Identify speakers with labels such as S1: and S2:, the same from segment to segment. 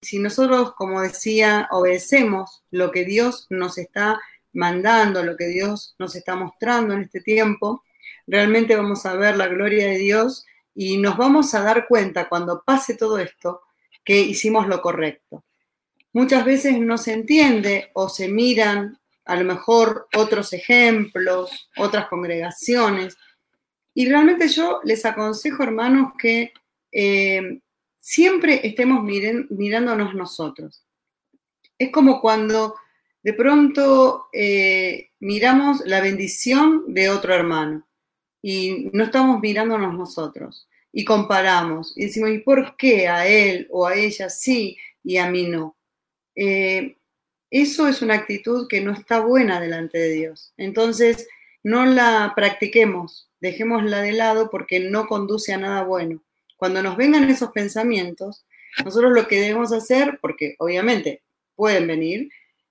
S1: si nosotros, como decía, obedecemos lo que Dios nos está mandando, lo que Dios nos está mostrando en este tiempo, realmente vamos a ver la gloria de Dios y nos vamos a dar cuenta cuando pase todo esto que hicimos lo correcto. Muchas veces no se entiende o se miran a lo mejor otros ejemplos, otras congregaciones, y realmente yo les aconsejo, hermanos, que eh, siempre estemos mirándonos nosotros. Es como cuando de pronto eh, miramos la bendición de otro hermano y no estamos mirándonos nosotros y comparamos y decimos, ¿y por qué a él o a ella sí y a mí no? Eh, eso es una actitud que no está buena delante de Dios. Entonces, no la practiquemos, dejémosla de lado porque no conduce a nada bueno. Cuando nos vengan esos pensamientos, nosotros lo que debemos hacer, porque obviamente pueden venir,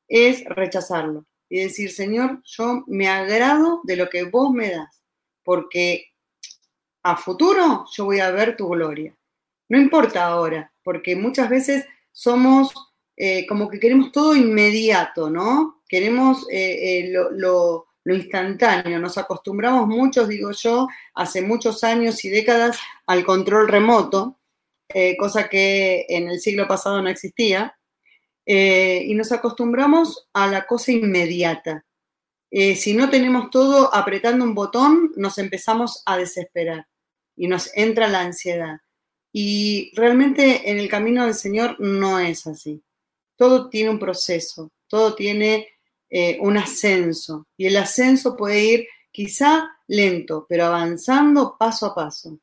S1: es rechazarlo y decir, Señor, yo me agrado de lo que vos me das, porque a futuro yo voy a ver tu gloria. No importa ahora, porque muchas veces somos eh, como que queremos todo inmediato, ¿no? Queremos eh, eh, lo, lo instantáneo. Nos acostumbramos muchos, digo yo, hace muchos años y décadas al control remoto, eh, cosa que en el siglo pasado no existía, eh, y nos acostumbramos a la cosa inmediata. Eh, si no tenemos todo apretando un botón, nos empezamos a desesperar y nos entra la ansiedad. Y realmente en el camino del Señor no es así. Todo tiene un proceso, todo tiene eh, un ascenso. Y el ascenso puede ir quizá lento, pero avanzando paso a paso.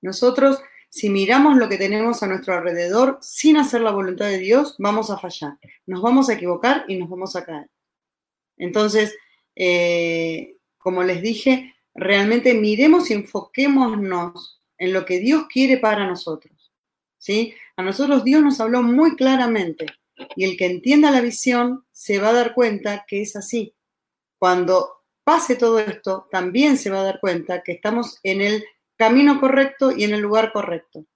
S1: Nosotros, si miramos lo que tenemos a nuestro alrededor sin hacer la voluntad de Dios, vamos a fallar, nos vamos a equivocar y nos vamos a caer. Entonces, eh, como les dije, realmente miremos y enfoquémonos en lo que Dios quiere para nosotros. ¿sí? A nosotros Dios nos habló muy claramente y el que entienda la visión se va a dar cuenta que es así. Cuando pase todo esto, también se va a dar cuenta que estamos en el camino correcto y en el lugar correcto.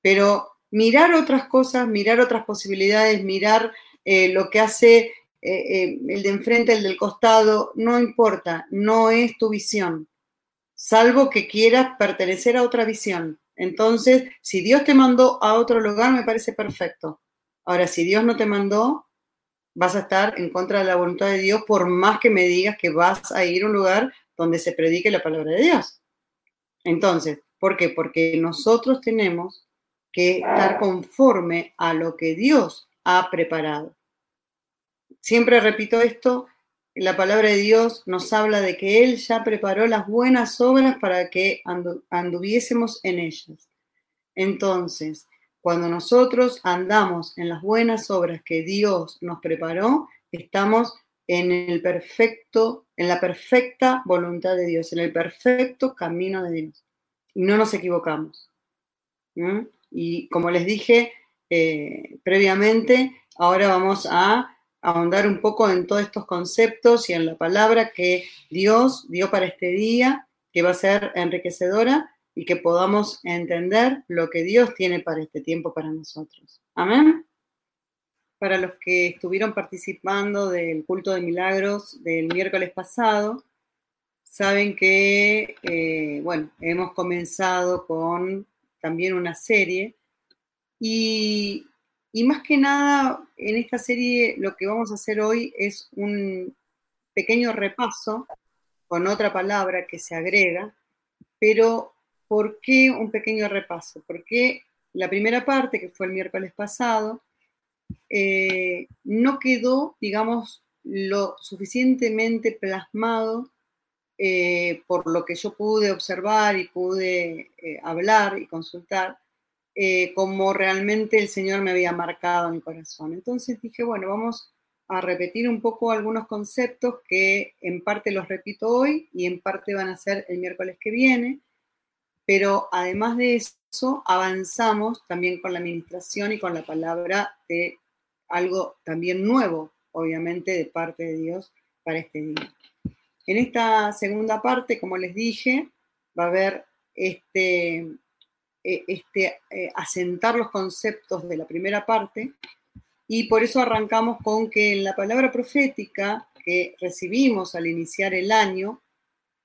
S1: Pero mirar otras cosas, mirar otras posibilidades, mirar eh, lo que hace eh, eh, el de enfrente, el del costado, no importa, no es tu visión, salvo que quieras pertenecer a otra visión. Entonces, si Dios te mandó a otro lugar, me parece perfecto. Ahora, si Dios no te mandó, vas a estar en contra de la voluntad de Dios por más que me digas que vas a ir a un lugar donde se predique la palabra de Dios. Entonces, ¿por qué? Porque nosotros tenemos que estar conforme a lo que Dios ha preparado. Siempre repito esto, la palabra de Dios nos habla de que Él ya preparó las buenas obras para que anduviésemos en ellas. Entonces, cuando nosotros andamos en las buenas obras que Dios nos preparó, estamos en el perfecto, en la perfecta voluntad de Dios, en el perfecto camino de Dios. Y no nos equivocamos. Y como les dije eh, previamente, ahora vamos a ahondar un poco en todos estos conceptos y en la palabra que Dios dio para este día, que va a ser enriquecedora y que podamos entender lo que Dios tiene para este tiempo para nosotros. Amén. Para los que estuvieron participando del culto de milagros del miércoles pasado, saben que, eh, bueno, hemos comenzado con también una serie y, y más que nada en esta serie lo que vamos a hacer hoy es un pequeño repaso con otra palabra que se agrega, pero ¿Por qué un pequeño repaso? Porque la primera parte, que fue el miércoles pasado, eh, no quedó, digamos, lo suficientemente plasmado eh, por lo que yo pude observar y pude eh, hablar y consultar, como realmente el Señor me había marcado en mi corazón. Entonces dije, bueno, vamos a repetir un poco algunos conceptos que en parte los repito hoy y en parte van a ser el miércoles que viene pero además de eso, avanzamos también con la administración y con la palabra de algo también nuevo, obviamente, de parte de Dios para este día. En esta segunda parte, como les dije, va a haber este, eh, este, eh, asentar los conceptos de la primera parte y por eso arrancamos con que en la palabra profética que recibimos al iniciar el año,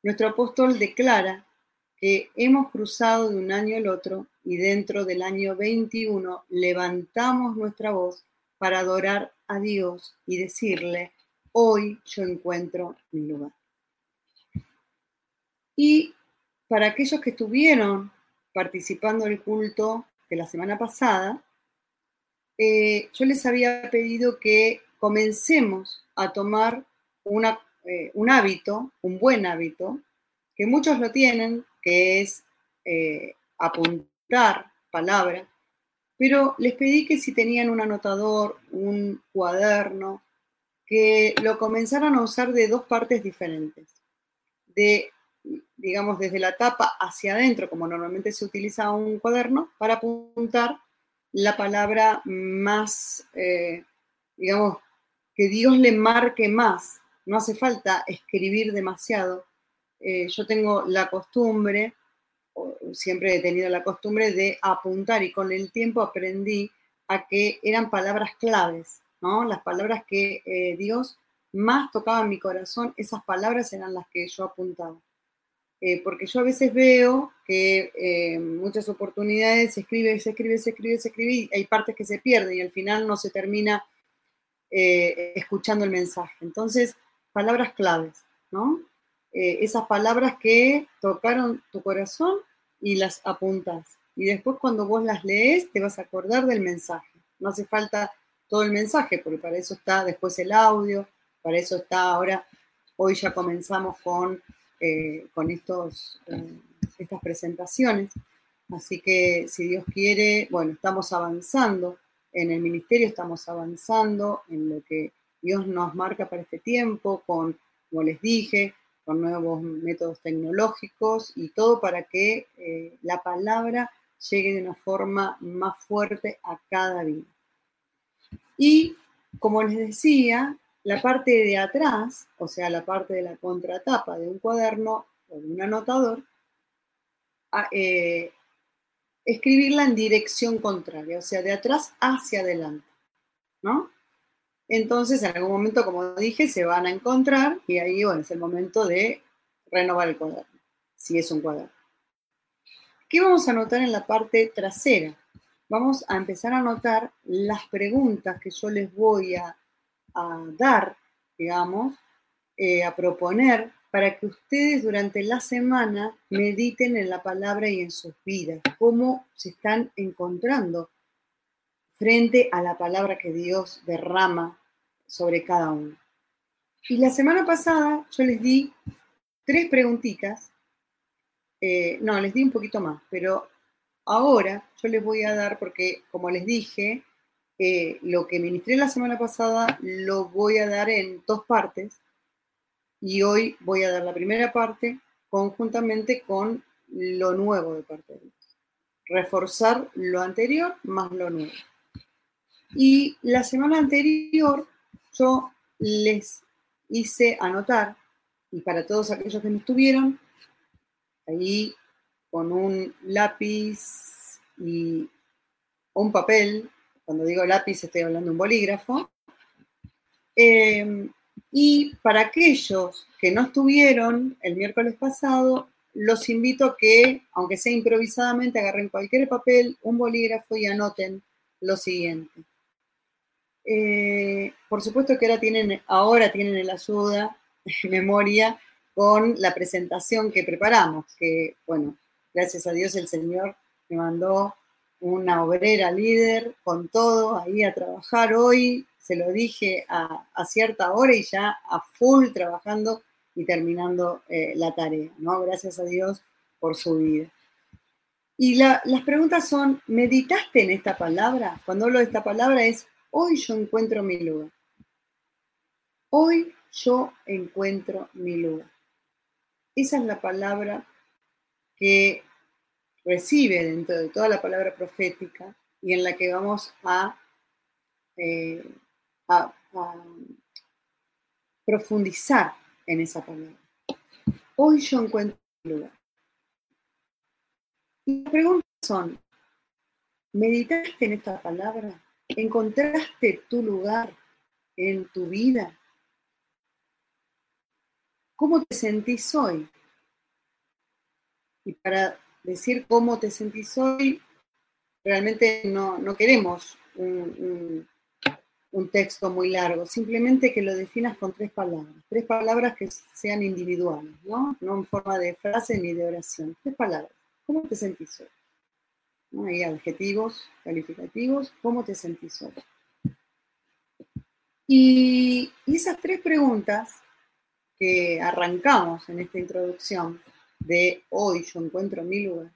S1: nuestro apóstol declara que hemos cruzado de un año al otro y dentro del año 21 levantamos nuestra voz para adorar a Dios y decirle, hoy yo encuentro mi lugar. Y para aquellos que estuvieron participando del culto de la semana pasada, eh, yo les había pedido que comencemos a tomar eh, un hábito, un buen hábito, que muchos lo tienen, que es eh, apuntar palabras, pero les pedí que si tenían un anotador, un cuaderno, que lo comenzaran a usar de dos partes diferentes. De, digamos, desde la tapa hacia adentro, como normalmente se utiliza un cuaderno, para apuntar la palabra más, eh, digamos, que Dios le marque más. No hace falta escribir demasiado. Eh, yo tengo la costumbre siempre he tenido la costumbre de apuntar y con el tiempo aprendí a que eran palabras claves, ¿no? Las palabras que eh, Dios más tocaba en mi corazón, esas palabras eran las que yo apuntaba. Eh, porque yo a veces veo que en eh, muchas oportunidades se escribe, se escribe, se escribe, se escribe y hay partes que se pierden y al final no se termina escuchando el mensaje. Entonces, palabras claves, ¿no? Esas palabras que tocaron tu corazón y las apuntas. Y después cuando vos las lees te vas a acordar del mensaje. No hace falta todo el mensaje, porque para eso está después el audio, para eso está ahora, hoy ya comenzamos con, eh, con estos, eh, estas presentaciones. Así que si Dios quiere, bueno, estamos avanzando en el ministerio, estamos avanzando en lo que Dios nos marca para este tiempo, con, como les dije, con nuevos métodos tecnológicos y todo para que eh, la palabra llegue de una forma más fuerte a cada vida. Y como les decía, la parte de atrás, o sea, la parte de la contratapa de un cuaderno o de un anotador, eh, escribirla en dirección contraria, o sea, de atrás hacia adelante, ¿no? Entonces, en algún momento, como dije, se van a encontrar y ahí, es el momento de renovar el cuaderno, si es un cuaderno. ¿Qué vamos a anotar en la parte trasera? Vamos a empezar a anotar las preguntas que yo les voy a, dar, digamos, eh, a proponer para que ustedes durante la semana mediten en la palabra y en sus vidas, cómo se están encontrando frente a la palabra que Dios derrama sobre cada uno. Y la semana pasada yo les di tres preguntitas, eh, no, les di un poquito más, pero ahora yo les voy a dar, porque como les dije, eh, lo que ministré la semana pasada lo voy a dar en dos partes y hoy voy a dar la primera parte conjuntamente con lo nuevo de parte de Dios. Reforzar lo anterior más lo nuevo. Y la semana anterior yo les hice anotar, y para todos aquellos que no estuvieron, ahí con un lápiz y un papel, cuando digo lápiz estoy hablando de un bolígrafo, em, y para aquellos que no estuvieron el miércoles pasado, los invito a que, aunque sea improvisadamente, agarren cualquier papel, un bolígrafo y anoten lo siguiente. Eh, por supuesto que ahora tienen, ahora tienen el ayuda, memoria, con la presentación que preparamos, que bueno, gracias a Dios el Señor me mandó una obrera líder con todo ahí a trabajar hoy, se lo dije a, cierta hora y ya a full trabajando y terminando eh, la tarea, ¿no? Gracias a Dios por su vida. Y las preguntas son, ¿meditaste en esta palabra? Cuando hablo de esta palabra es Hoy yo encuentro mi lugar. Hoy yo encuentro mi lugar. Esa es la palabra que recibe dentro de toda la palabra profética y en la que vamos a, eh, profundizar en esa palabra. Hoy yo encuentro mi lugar. Y las preguntas son, ¿meditaste en esta palabra? ¿Encontraste tu lugar en tu vida? ¿Cómo te sentís hoy? Y para decir cómo te sentís hoy, realmente no, queremos un, texto muy largo, simplemente que lo definas con tres palabras, tres palabras que sean individuales, ¿no? No en forma de frase ni de oración, tres palabras. ¿Cómo te sentís hoy? Hay adjetivos, calificativos, ¿cómo te sentís hoy? y esas tres preguntas que arrancamos en esta introducción de hoy yo encuentro mi lugar,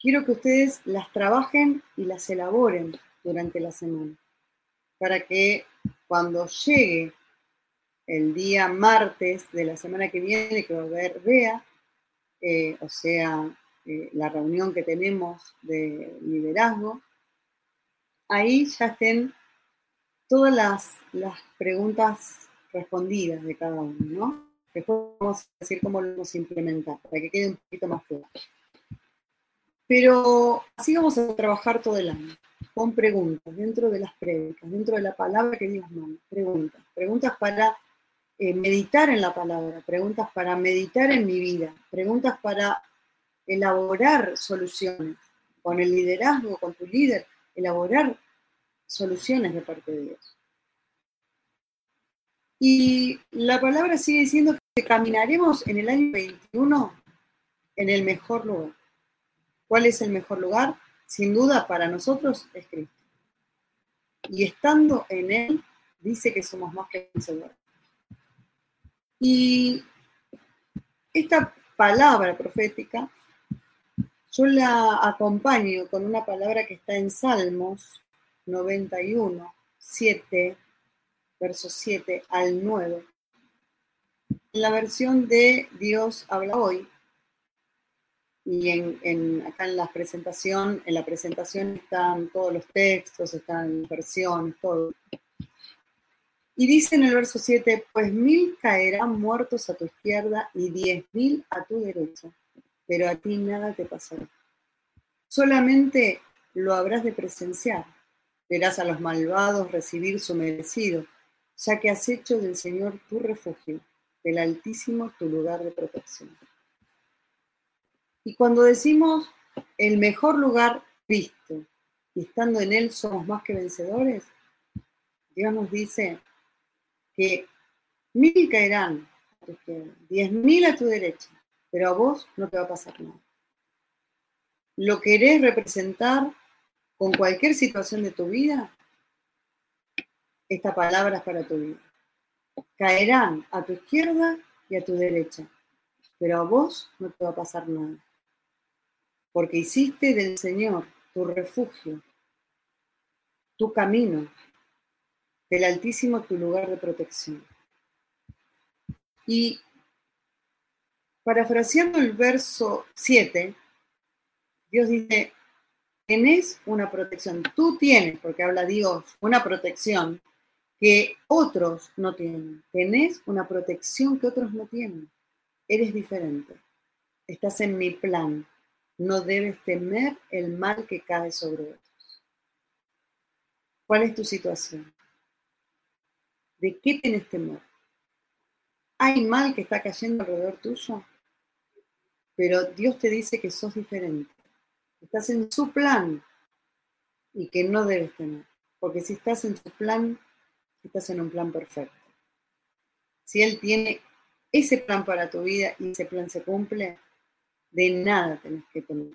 S1: quiero que ustedes las trabajen y las elaboren durante la semana, para que cuando llegue el día martes de la semana que viene, que va a haber Bea, eh, o sea, eh, la reunión que tenemos de liderazgo, ahí ya estén todas las, las preguntas respondidas de cada uno, ¿no? Después vamos a decir cómo lo vamos a implementar, para que quede un poquito más claro. Pero así vamos a trabajar todo el año, con preguntas, dentro de las prédicas, dentro de la palabra que Dios manda, preguntas, preguntas para eh, meditar en la palabra, preguntas para meditar en mi vida, preguntas para elaborar soluciones, con el liderazgo, con tu líder, elaborar soluciones de parte de Dios. Y la palabra sigue diciendo que caminaremos en el año 21 en el mejor lugar. ¿Cuál es el mejor lugar? Sin duda para nosotros es Cristo. Y estando en Él, dice que somos más que vencedores. Y esta palabra profética, yo la acompaño con una palabra que está en Salmos 91, 7 verso 7 al 9. En la versión de Dios habla hoy, y en, acá en la presentación, en la presentación están todos los textos, están versiones, todo. Y dice en el verso 7, pues mil caerán muertos a tu izquierda y diez mil a tu derecha, pero a ti nada te pasará. Solamente lo habrás de presenciar. Verás a los malvados recibir su merecido, ya que has hecho del Señor tu refugio, del Altísimo tu lugar de protección. Y cuando decimos el mejor lugar visto y estando en Él somos más que vencedores, Dios nos dice que mil caerán a tu izquierda, diez mil a tu derecha, pero a vos no te va a pasar nada. ¿Lo querés representar con cualquier situación de tu vida? esta palabra es para tu vida. Caerán a tu izquierda y a tu derecha, pero a vos no te va a pasar nada. Porque hiciste del Señor tu refugio, tu camino, del Altísimo tu lugar de protección. Y parafraseando el verso 7, Dios dice, tenés una protección, tú tienes, porque habla Dios, una protección que otros no tienen. Tenés una protección que otros no tienen. Eres diferente. Estás en mi plan. No debes temer el mal que cae sobre otros. ¿Cuál es tu situación? ¿De qué tienes temor? ¿Hay mal que está cayendo alrededor tuyo? Pero Dios te dice que sos diferente. Estás en su plan y que no debes temer. Porque si estás en su plan, estás en un plan perfecto. Si Él tiene ese plan para tu vida y ese plan se cumple, de nada tenés que tener.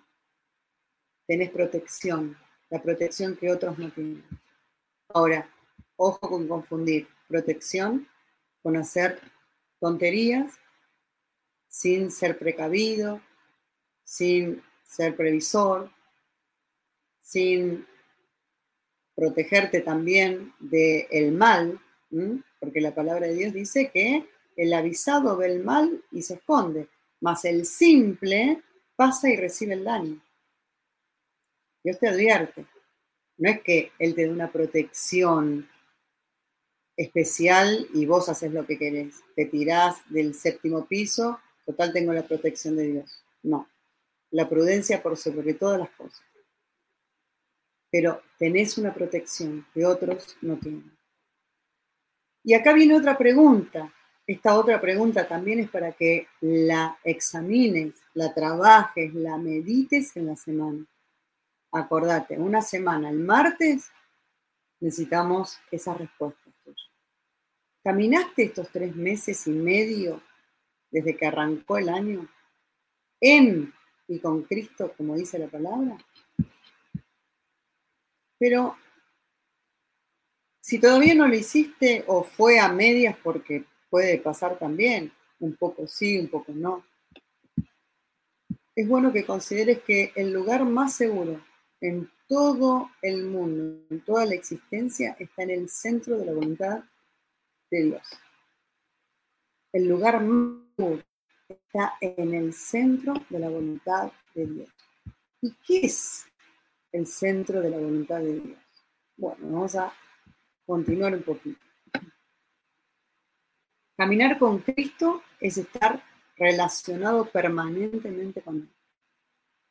S1: Tenés protección, la protección que otros no tienen. Ahora, ojo con confundir protección con hacer tonterías sin ser precavido, sin ser previsor, sin protegerte también del mal, porque la palabra de Dios dice que el avisado ve el mal y se esconde, mas el simple pasa y recibe el daño. Dios te advierte. No es que Él te dé una protección especial y vos haces lo que querés. Te tirás del séptimo piso, total tengo la protección de Dios. No. la prudencia por sobre todas las cosas. Pero tenés una protección que otros no tienen. Y acá viene otra pregunta. Esta otra pregunta también es para que la examines, la trabajes, la medites en la semana. Acordate, una semana, el martes, necesitamos esas respuestas tuyas. ¿Caminaste estos tres meses y medio desde que arrancó el año en y con Cristo, como dice la palabra? Pero si todavía no lo hiciste o fue a medias porque puede pasar también, un poco sí, un poco no, es bueno que consideres que el lugar más seguro en todo el mundo, en toda la existencia, está en el centro de la voluntad de Dios. El lugar está en el centro de la voluntad de Dios. ¿Y qué es el centro de la voluntad de Dios? Bueno, vamos a continuar un poquito. Caminar con Cristo es estar relacionado permanentemente con Él.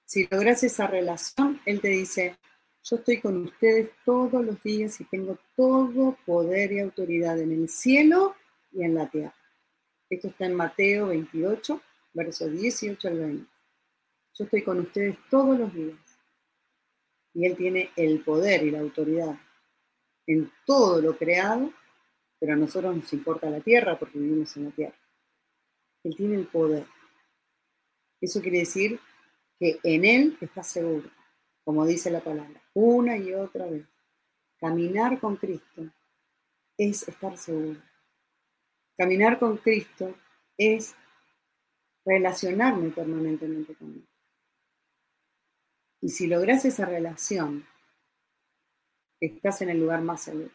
S1: Si logras esa relación, Él te dice, yo estoy con ustedes todos los días y tengo todo poder y autoridad en el cielo y en la tierra. Esto está en Mateo 28, versos 18 al 20. Yo estoy con ustedes todos los días. Y Él tiene el poder y la autoridad en todo lo creado, pero a nosotros nos importa la tierra porque vivimos en la tierra. Él tiene el poder. Eso quiere decir que en Él está seguro, como dice la palabra, una y otra vez. Caminar con Cristo es estar seguro. Caminar con Cristo es relacionarme permanentemente con Él. Y si logras esa relación, estás en el lugar más seguro.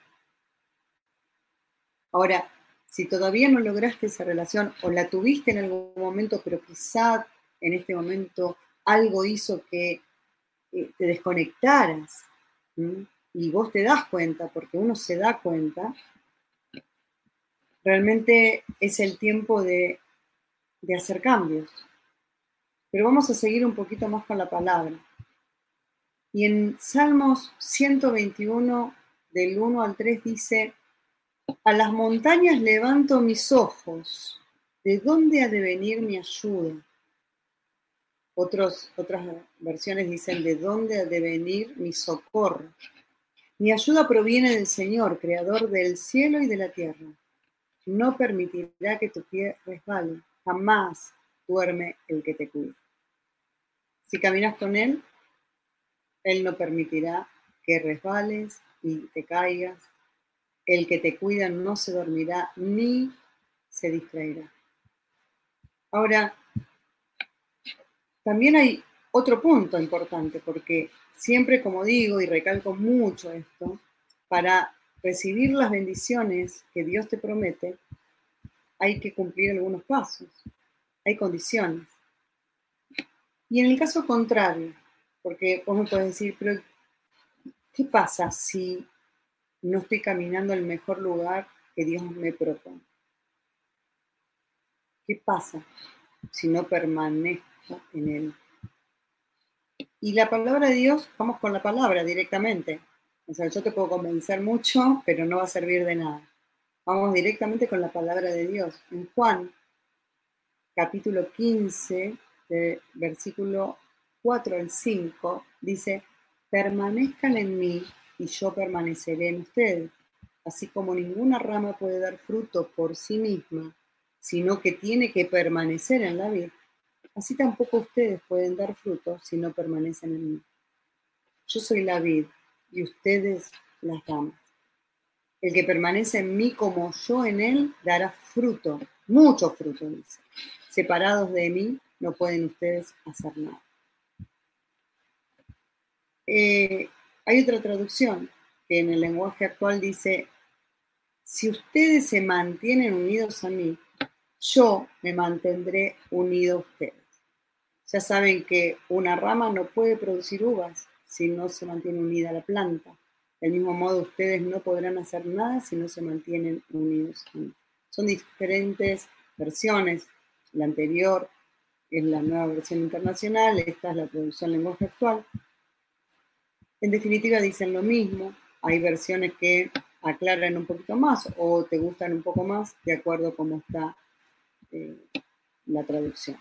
S1: Ahora, si todavía no lograste esa relación o la tuviste en algún momento, pero quizá en este momento algo hizo que eh, te desconectaras y vos te das cuenta, porque uno se da cuenta, realmente es el tiempo de, hacer cambios. Pero vamos a seguir un poquito más con la palabra. Y en Salmos 121, del 1 al 3, dice, a las montañas levanto mis ojos, ¿de dónde ha de venir mi ayuda? otras versiones dicen, ¿de dónde ha de venir mi socorro? Mi ayuda proviene del Señor, creador del cielo y de la tierra. No permitirá que tu pie resbale, jamás duerme el que te cuida. Si caminas con Él, Él no permitirá que resbales y te caigas. El que te cuida no se dormirá ni se distraerá. Ahora, también hay otro punto importante, porque siempre, como digo y recalco mucho esto, para recibir las bendiciones que Dios te promete, hay que cumplir algunos pasos, hay condiciones. Y en el caso contrario, porque vos me puedes decir, pero ¿qué pasa si no estoy caminando al mejor lugar que Dios me propone? ¿Qué pasa si no permanezco en él. Y la palabra de Dios, vamos con la palabra directamente. O sea, yo te puedo convencer mucho, pero no va a servir de nada. Vamos directamente con la palabra de Dios. En Juan, capítulo 15, versículo 4 al 5, dice, permanezcan en mí y yo permaneceré en ustedes. Así como ninguna rama puede dar fruto por sí misma, sino que tiene que permanecer en la vida así tampoco ustedes pueden dar frutos si no permanecen en mí. Yo soy la vid y ustedes las ramas. El que permanece en mí como yo en él dará fruto, mucho fruto, dice. Separados de mí no pueden ustedes hacer nada. Eh, hay otra traducción que en el lenguaje actual dice, si ustedes se mantienen unidos a mí, yo me mantendré unido a ustedes. Ya saben que una rama no puede producir uvas si no se mantiene unida la planta. Del mismo modo, ustedes no podrán hacer nada si no se mantienen unidos. Son diferentes versiones. La anterior es la nueva versión internacional, esta es la traducción lenguaje actual. En definitiva dicen lo mismo, hay versiones que aclaran un poquito más o te gustan un poco más de acuerdo a cómo está eh, la traducción.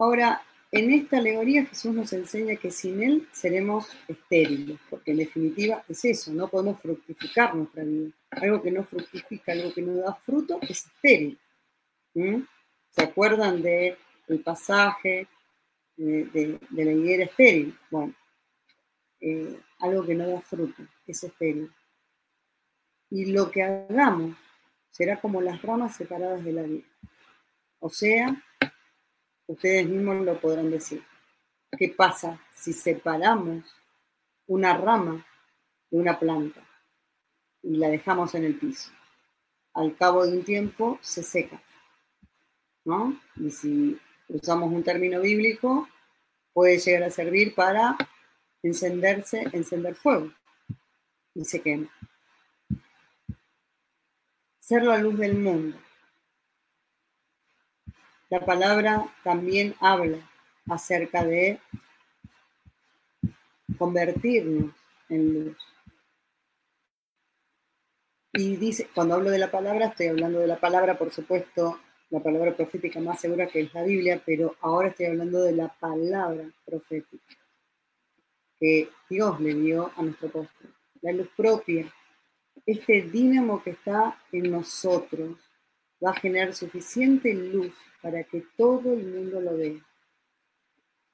S1: Ahora, en esta alegoría Jesús nos enseña que sin Él seremos estériles, porque en definitiva es eso, no podemos fructificar nuestra vida. Algo que no fructifica, algo que no da fruto, es estéril. ¿Se acuerdan del pasaje de, la higuera estéril? Bueno, eh, algo que no da fruto, es estéril. Y lo que hagamos será como las ramas separadas de la vida. O sea, ustedes mismos lo podrán decir. ¿Qué pasa si separamos una rama de una planta y la dejamos en el piso? Al cabo de un tiempo se seca, ¿no? Y si usamos un término bíblico, puede llegar a servir para encenderse, encender fuego y se quema. Ser la luz del mundo. La palabra también habla acerca de convertirnos en luz. Y dice, cuando hablo de la palabra, estoy hablando de la palabra, por supuesto, la palabra profética más segura que es la Biblia, pero ahora estoy hablando de la palabra profética que Dios le dio a nuestro apóstol. La luz propia, este dínamo que está en nosotros, va a generar suficiente luz para que todo el mundo lo vea.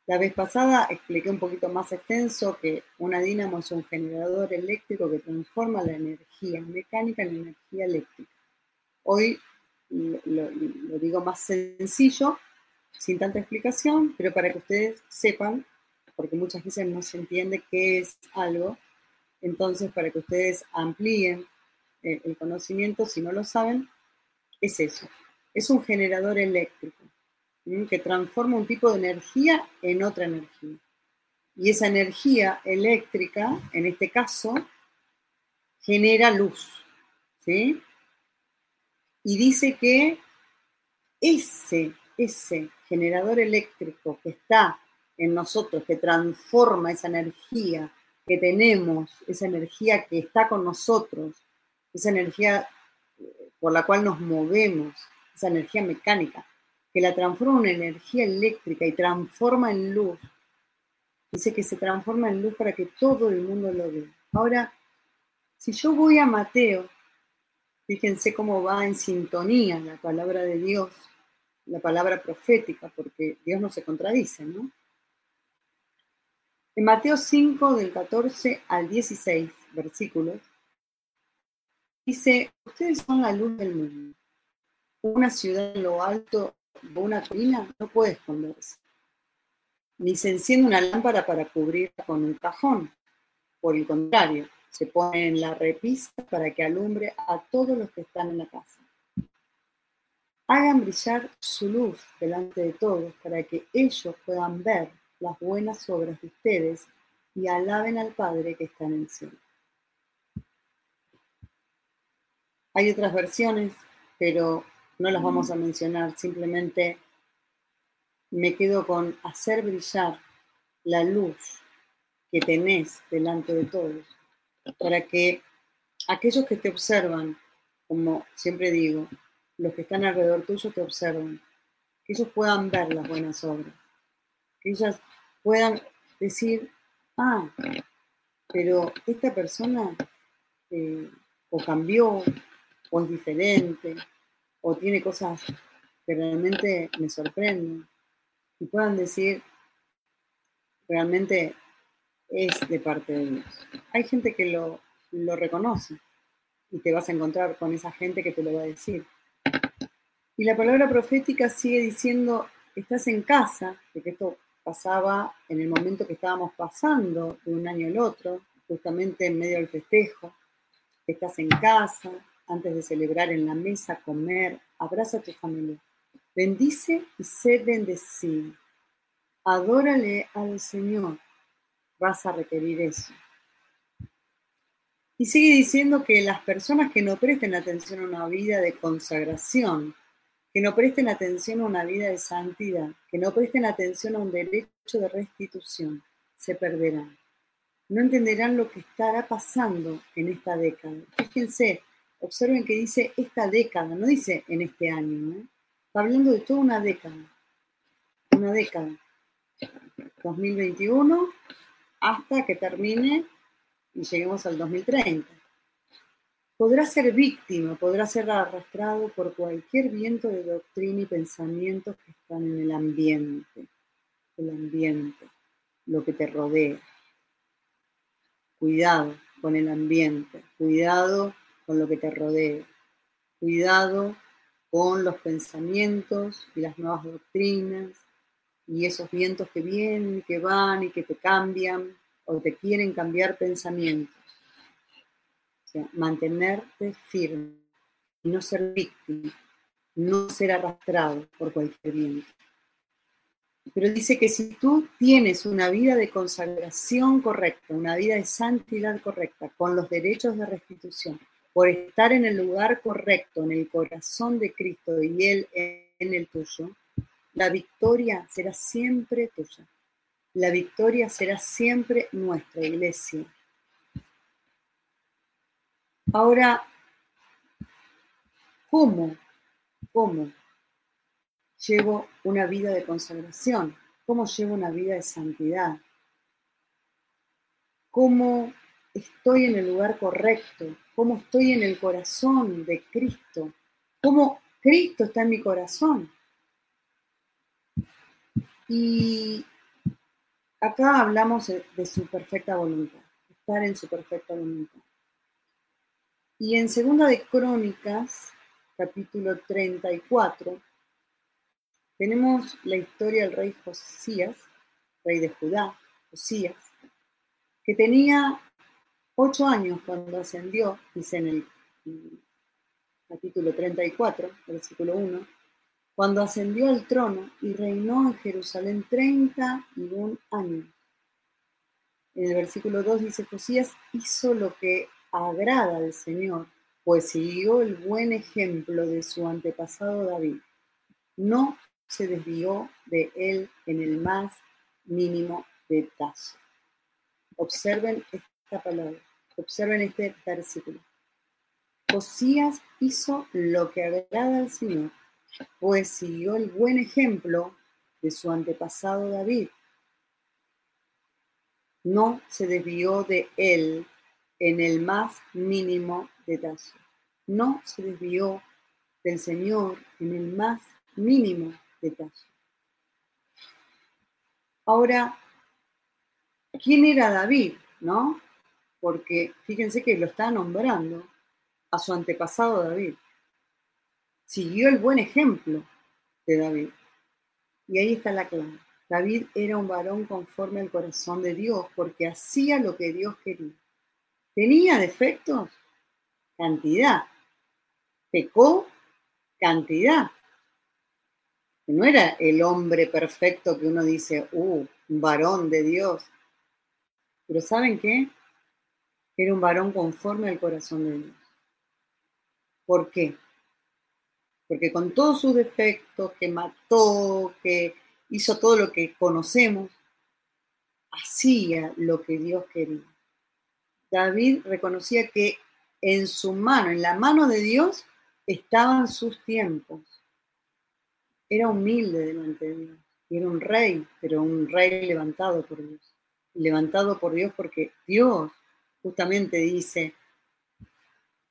S1: La vez pasada expliqué un poquito más extenso que una dínamo es un generador eléctrico que transforma la energía mecánica en energía eléctrica. Hoy lo, digo más sencillo, sin tanta explicación, pero para que ustedes sepan, porque muchas veces no se entiende qué es algo, entonces para que ustedes amplíen eh, el conocimiento, si no lo saben, es eso. Es un generador eléctrico que transforma un tipo de energía en otra energía. Y esa energía eléctrica, en este caso, genera luz. ¿sí? y dice que ese, ese generador eléctrico que está en nosotros, que transforma esa energía que tenemos, esa energía que está con nosotros, esa energía por la cual nos movemos, esa energía mecánica, que la transforma en energía eléctrica y transforma en luz. Dice que se transforma en luz para que todo el mundo lo vea. Ahora, si yo voy a Mateo Fíjense cómo va en sintonía la palabra de Dios, la palabra profética, porque Dios no se contradice, ¿no? En Mateo 5, del 14 al 16 versículos, dice, ustedes son la luz del mundo. Una ciudad en lo alto de una colina no puede esconderse. Ni se enciende una lámpara para cubrirla con un cajón. Por el contrario, se pone en la repisa para que alumbre a todos los que están en la casa. Hagan brillar su luz delante de todos para que ellos puedan ver las buenas obras de ustedes y alaben al Padre que está en el cielo. Hay otras versiones, pero no las vamos a mencionar, simplemente me quedo con hacer brillar la luz que tenés delante de todos para que aquellos que te observan, como siempre digo, los que están alrededor tuyo te observan, que ellos puedan ver las buenas obras, que ellas puedan decir, ah, pero esta persona eh, o cambió, o es diferente, o tiene cosas que realmente me sorprenden, y puedan decir, realmente es de parte de Dios. Hay gente que lo, reconoce y te vas a encontrar con esa gente que te lo va a decir. Y la palabra profética sigue diciendo, estás en casa, de que esto pasaba en el momento que estábamos pasando de un año al otro, justamente en medio del festejo, estás en casa, antes de celebrar en la mesa, comer, abraza a tu familia. Bendice y sé bendecido. Adórale al Señor vas a requerir eso. Y sigue diciendo que las personas que no presten atención a una vida de consagración que no presten atención a una vida de santidad, que no presten atención a un derecho de restitución, se perderán. No entenderán lo que estará pasando en esta década. Fíjense, observen que dice esta década, no dice en este año. Está hablando de toda una década. Una década. 2021 hasta que termine y lleguemos al 2030. Podrá ser víctima, podrá ser arrastrado por cualquier viento de doctrina y pensamientos que están en el ambiente, el ambiente, lo que te rodea. Cuidado con el ambiente, cuidado con lo que te rodea, cuidado con los pensamientos y las nuevas doctrinas y esos vientos que vienen y que van y que te cambian o te quieren cambiar pensamientos mantenerte firme y no ser víctima, no ser arrastrado por cualquier viento. Pero dice que si tú tienes una vida de consagración correcta, una vida de santidad correcta, con los derechos de restitución, por estar en el lugar correcto, en el corazón de Cristo y Él en el tuyo, la victoria será siempre tuya. La victoria será siempre nuestra iglesia, Ahora, ¿cómo? ¿Cómo llevo una vida de consagración? ¿Cómo llevo una vida de santidad? ¿Cómo estoy en el lugar correcto? ¿Cómo estoy en el corazón de Cristo? ¿Cómo Cristo está en mi corazón? Y acá hablamos de su perfecta voluntad, estar en su perfecta voluntad. Y en Segunda de Crónicas, capítulo 34, tenemos la historia del rey Josías, rey de Judá, Josías, que tenía ocho años cuando ascendió, dice en el capítulo 34, versículo 1, cuando ascendió al trono y reinó en Jerusalén 31 años. En el versículo 2 dice, Josías hizo lo que agrada al Señor, pues siguió el buen ejemplo de su antepasado David. No se desvió de él en el más mínimo detalle. Observen esta palabra, observen este versículo. Josías hizo lo que agrada al Señor, pues siguió el buen ejemplo de su antepasado David. No se desvió de él en el más mínimo detalle. No se desvió del Señor en el más mínimo detalle. Ahora, ¿quién era David? ¿No? Porque fíjense que lo está nombrando a su antepasado David. Siguió el buen ejemplo de David. Y ahí está la clave. David era un varón conforme al corazón de Dios porque hacía lo que Dios quería. ¿Tenía defectos? Cantidad. ¿Pecó? Cantidad. No era el hombre perfecto que uno dice, uh, un varón de Dios. Pero ¿saben qué? Era un varón conforme al corazón de Dios. ¿Por qué? Porque con todos sus defectos, que mató, que hizo todo lo que conocemos, hacía lo que Dios quería. David reconocía que en su mano, en la mano de Dios, estaban sus tiempos. Era humilde delante de Dios. era un rey, pero un rey levantado por Dios. Levantado por Dios porque Dios justamente dice,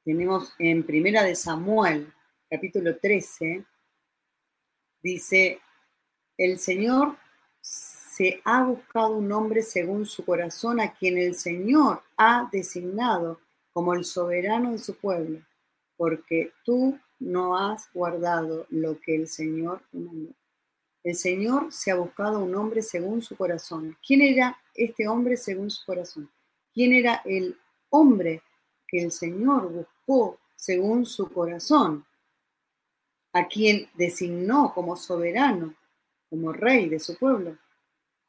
S1: tenemos en Primera de Samuel, capítulo 13, dice, el Señor se ha buscado un hombre según su corazón a quien el Señor ha designado como el soberano de su pueblo, porque tú no has guardado lo que el Señor te mandó. El Señor se ha buscado un hombre según su corazón. ¿Quién era este hombre según su corazón? ¿Quién era el hombre que el Señor buscó según su corazón? A quien designó como soberano, como rey de su pueblo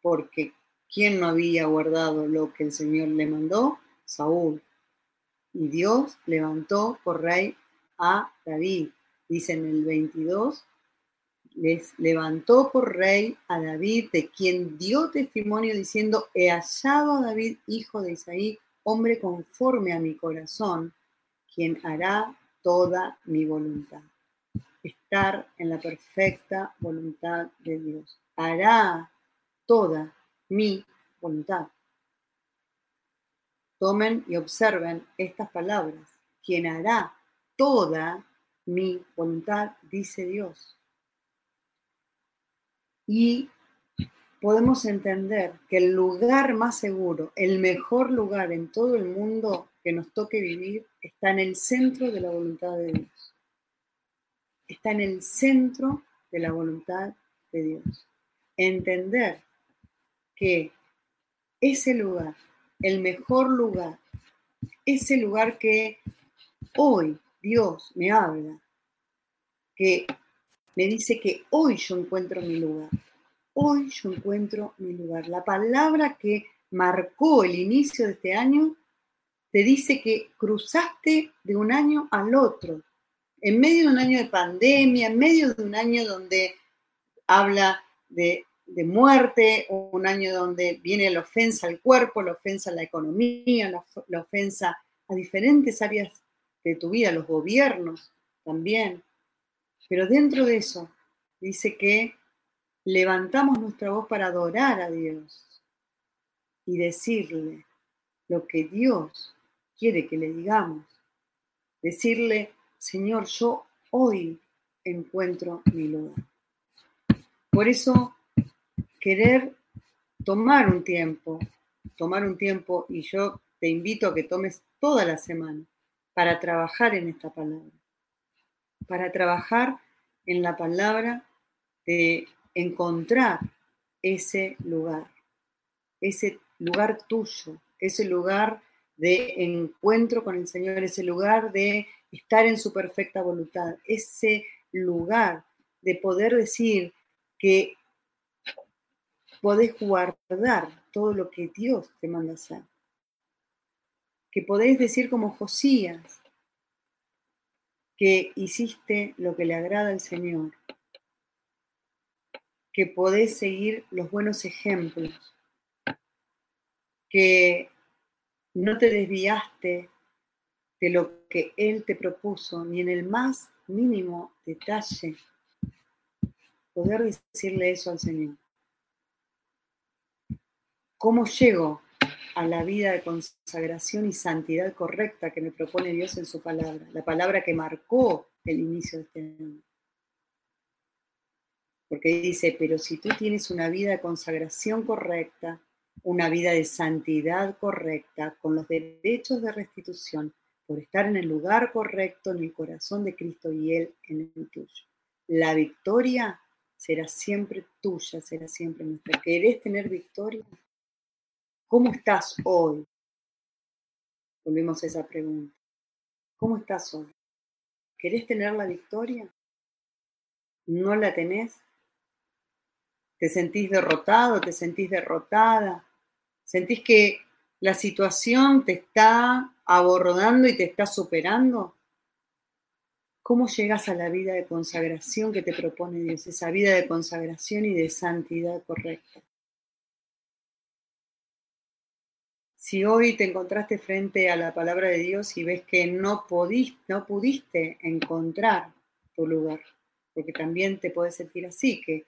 S1: porque ¿quién no había guardado lo que el Señor le mandó? Saúl. Y Dios levantó por rey a David. Dice en el 22 les levantó por rey a David, de quien dio testimonio diciendo, he hallado a David, hijo de Isaí, hombre conforme a mi corazón, quien hará toda mi voluntad. Estar en la perfecta voluntad de Dios. Hará toda mi voluntad. Tomen y observen estas palabras. Quien hará toda mi voluntad, dice Dios. Y podemos entender que el lugar más seguro, el mejor lugar en todo el mundo que nos toque vivir, está en el centro de la voluntad de Dios. Está en el centro de la voluntad de Dios. Entender que ese lugar, el mejor lugar, ese lugar que hoy Dios me habla, que me dice que hoy yo encuentro mi lugar. Hoy yo encuentro mi lugar. La palabra que marcó el inicio de este año te dice que cruzaste de un año al otro, en medio de un año de pandemia, en medio de un año donde habla de, muerte, un año donde viene la ofensa al cuerpo, la ofensa a la economía, la, la ofensa a diferentes áreas de tu vida, los gobiernos también. Pero dentro de eso dice que levantamos nuestra voz para adorar a Dios y decirle lo que Dios quiere que le digamos. Decirle, Señor, yo hoy encuentro mi lugar. Por eso, querer tomar un tiempo, tomar un tiempo, y yo te invito a que tomes toda la semana para trabajar en esta palabra para trabajar en la palabra de encontrar ese lugar, ese lugar tuyo, ese lugar de encuentro con el Señor, ese lugar de estar en su perfecta voluntad, ese lugar de poder decir que podés guardar todo lo que Dios te manda hacer. Que podés decir como Josías, que hiciste lo que le agrada al Señor, que podés seguir los buenos ejemplos, que no te desviaste de lo que Él te propuso, ni en el más mínimo detalle, poder decirle eso al Señor. ¿Cómo llego a la vida de consagración y santidad correcta que me propone Dios en su palabra, la palabra que marcó el inicio de este año. Porque dice, pero si tú tienes una vida de consagración correcta, una vida de santidad correcta, con los derechos de restitución, por estar en el lugar correcto, en el corazón de Cristo y Él en el tuyo. La victoria será siempre tuya, será siempre nuestra. ¿Querés tener victoria? ¿Cómo estás hoy? Volvemos a esa pregunta. ¿Cómo estás hoy? ¿Querés tener la victoria? ¿No la tenés? ¿Te sentís derrotado? ¿Te sentís derrotada? ¿Sentís que la situación te está abordando y te está superando? ¿Cómo llegas a la vida de consagración que te propone Dios? Esa vida de consagración y de santidad correcta. Si hoy te encontraste frente a la palabra de Dios y ves que no, no pudiste encontrar tu lugar, porque también te puedes sentir así, que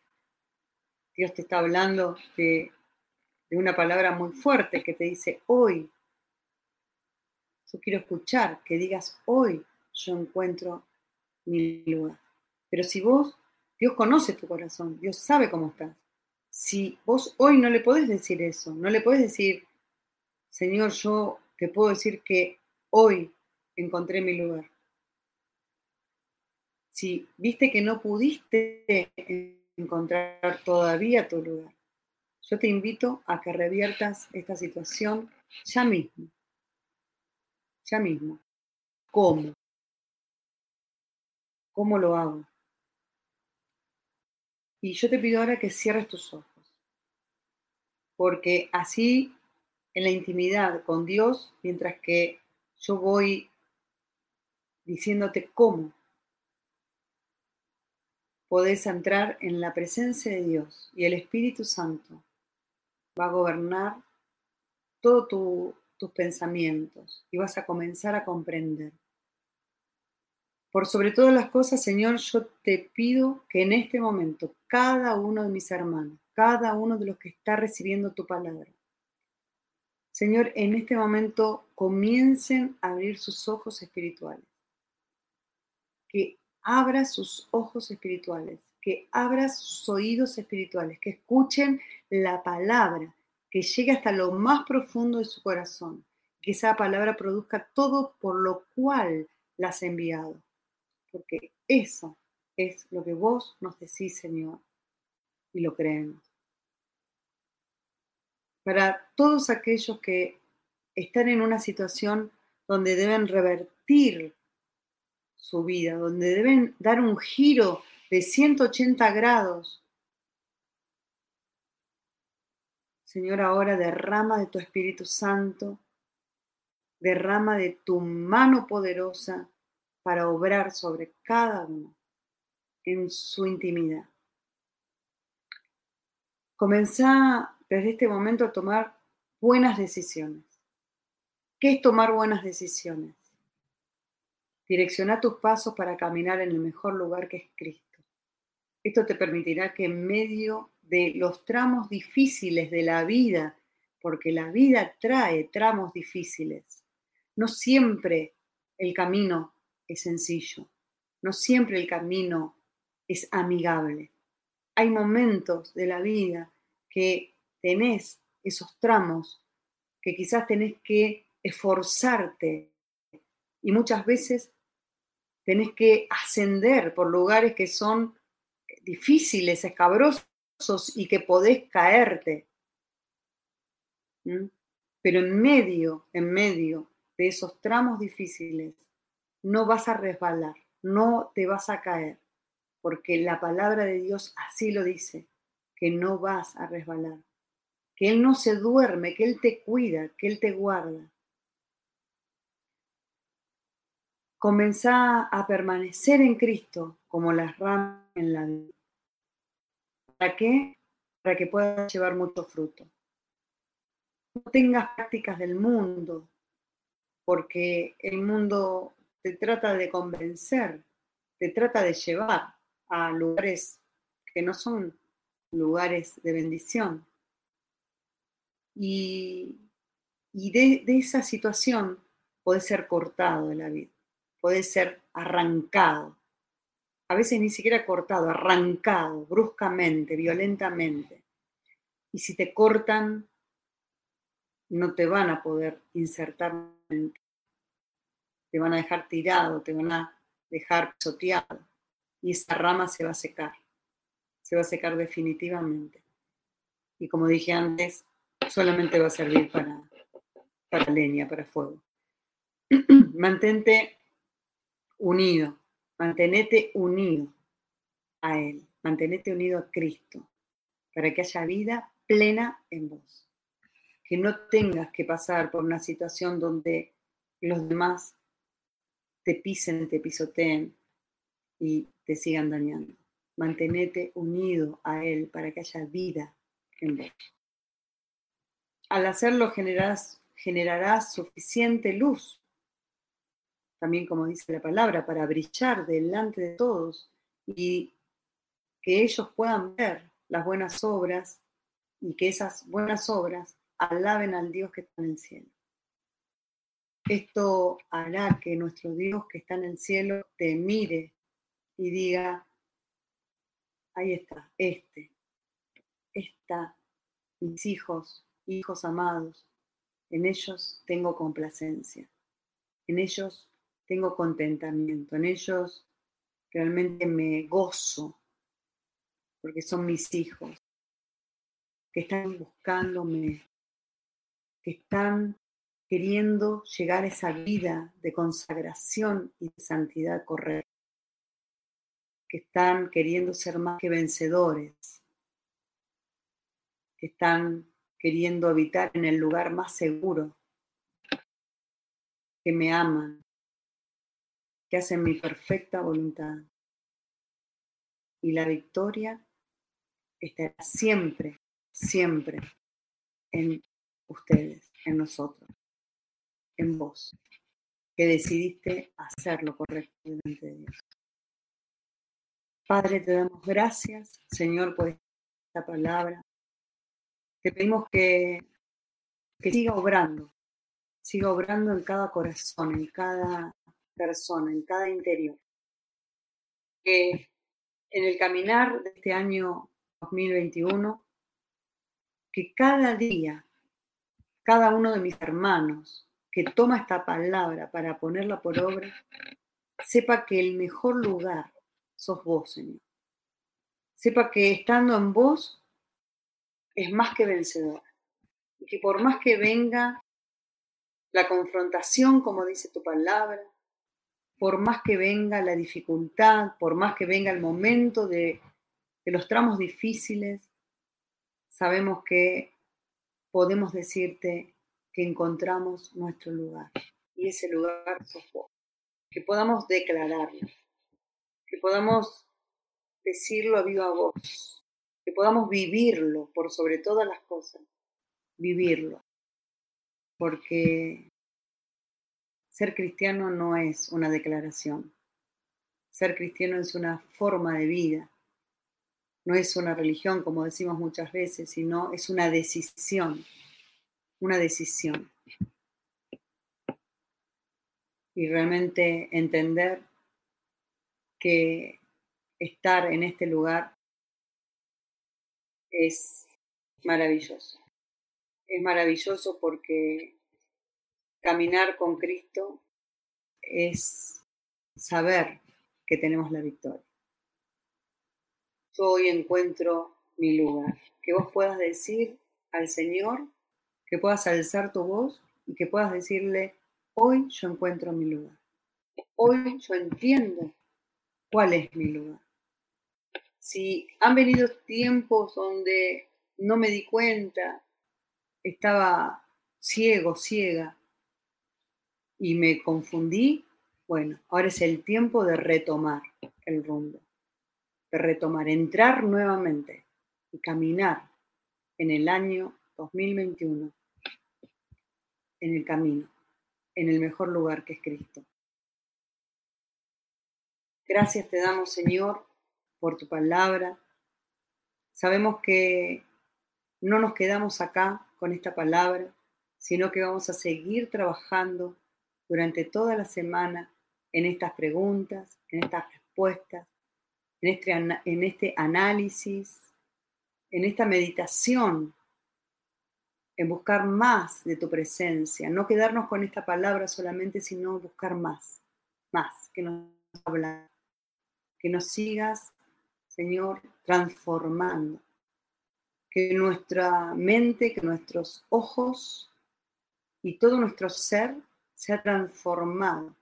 S1: Dios te está hablando de, de una palabra muy fuerte que te dice hoy. Yo quiero escuchar que digas hoy yo encuentro mi lugar. Pero si vos, Dios conoce tu corazón, Dios sabe cómo estás. Si vos hoy no le podés decir eso, no le podés decir, Señor, yo te puedo decir que hoy encontré mi lugar. Si viste que no pudiste encontrar todavía tu lugar, yo te invito a que reviertas esta situación ya mismo. Ya mismo. ¿Cómo? ¿Cómo lo hago? Y yo te pido ahora que cierres tus ojos, porque así en la intimidad con Dios mientras que yo voy diciéndote cómo. podés entrar en la presencia de Dios y el Espíritu Santo va a gobernar todos tus pensamientos y vas a comenzar a comprender. Por sobre todas las cosas, Señor, yo te pido que en este momento cada uno de mis hermanos, cada uno de los que está recibiendo tu palabra, Señor, en este momento comiencen a abrir sus ojos espirituales. Que abra sus ojos espirituales, que abra sus oídos espirituales, que escuchen la palabra, que llegue hasta lo más profundo de su corazón, que esa palabra produzca todo por lo cual la has enviado. Porque eso es lo que vos nos decís, Señor, y lo creemos para todos aquellos que están en una situación donde deben revertir su vida, donde deben dar un giro de 180 grados. Señor, ahora derrama de tu Espíritu Santo, derrama de tu mano poderosa para obrar sobre cada uno en su intimidad. Comenzá desde este momento tomar buenas decisiones. ¿Qué es tomar buenas decisiones? Direcciona tus pasos para caminar en el mejor lugar que es Cristo. Esto te permitirá que en medio de los tramos difíciles de la vida, porque la vida trae tramos difíciles, no siempre el camino es sencillo, no siempre el camino es amigable. Hay momentos de la vida que tenés esos tramos que quizás tenés que esforzarte y muchas veces tenés que ascender por lugares que son difíciles, escabrosos y que podés caerte. ¿Mm? Pero en medio, en medio de esos tramos difíciles, no vas a resbalar, no te vas a caer, porque la palabra de Dios así lo dice, que no vas a resbalar que Él no se duerme, que Él te cuida, que Él te guarda. Comenzá a permanecer en Cristo como las ramas en la vida. ¿Para qué? Para que puedas llevar mucho fruto. No tengas prácticas del mundo, porque el mundo te trata de convencer, te trata de llevar a lugares que no son lugares de bendición. Y, de, esa situación puede ser cortado de la vida, puede ser arrancado. A veces ni siquiera cortado, arrancado, bruscamente, violentamente. Y si te cortan, no te van a poder insertar, te van a dejar tirado, te van a dejar pisoteado y esa rama se va a secar, se va a secar definitivamente. Y como dije antes, solamente va a servir para, para leña, para fuego. Mantente unido, mantenete unido a Él, mantenete unido a Cristo, para que haya vida plena en vos. Que no tengas que pasar por una situación donde los demás te pisen, te pisoteen y te sigan dañando. Mantenete unido a Él para que haya vida en vos. Al hacerlo generarás, generarás suficiente luz, también como dice la palabra, para brillar delante de todos y que ellos puedan ver las buenas obras y que esas buenas obras alaben al Dios que está en el cielo. Esto hará que nuestro Dios que está en el cielo te mire y diga, ahí está, este, está, mis hijos hijos amados, en ellos tengo complacencia, en ellos tengo contentamiento, en ellos realmente me gozo, porque son mis hijos, que están buscándome, que están queriendo llegar a esa vida de consagración y de santidad correcta, que están queriendo ser más que vencedores, que están queriendo habitar en el lugar más seguro, que me aman, que hacen mi perfecta voluntad. y la victoria estará siempre, siempre en ustedes, en nosotros, en vos, que decidiste hacer lo correcto de Dios. Padre, te damos gracias, Señor, por esta palabra. Te pedimos que, que siga obrando, siga obrando en cada corazón, en cada persona, en cada interior. Que en el caminar de este año 2021, que cada día, cada uno de mis hermanos que toma esta palabra para ponerla por obra, sepa que el mejor lugar sos vos, Señor. Sepa que estando en vos es más que vencedora. Y que por más que venga la confrontación, como dice tu palabra, por más que venga la dificultad, por más que venga el momento de, los tramos difíciles, sabemos que podemos decirte que encontramos nuestro lugar. Y ese lugar sos vos. Que podamos declararlo. Que podamos decirlo a viva voz. Podamos vivirlo por sobre todas las cosas. Vivirlo. Porque ser cristiano no es una declaración. Ser cristiano es una forma de vida. No es una religión, como decimos muchas veces, sino es una decisión una decisión. Y realmente entender que estar en este lugar es maravilloso. Es maravilloso porque caminar con Cristo es saber que tenemos la victoria. Yo hoy encuentro mi lugar. Que vos puedas decir al Señor, que puedas alzar tu voz y que puedas decirle, hoy yo encuentro mi lugar. Hoy yo entiendo cuál es mi lugar. Si han venido tiempos donde no me di cuenta, estaba ciego, ciega, y me confundí, bueno, ahora es el tiempo de retomar el rumbo, de retomar, entrar nuevamente y caminar en el año 2021 en el camino, en el mejor lugar que es Cristo. Gracias te damos, Señor, por tu palabra. Sabemos que no nos quedamos acá con esta palabra, sino que vamos a seguir trabajando durante toda la semana en estas preguntas, en estas respuestas, en este, en este análisis, en esta meditación en buscar más de tu presencia, no quedarnos con esta palabra solamente, sino buscar más, más, que nos habla, que nos sigas, Señor, transformando, que nuestra mente, que nuestros ojos y todo nuestro ser sea transformado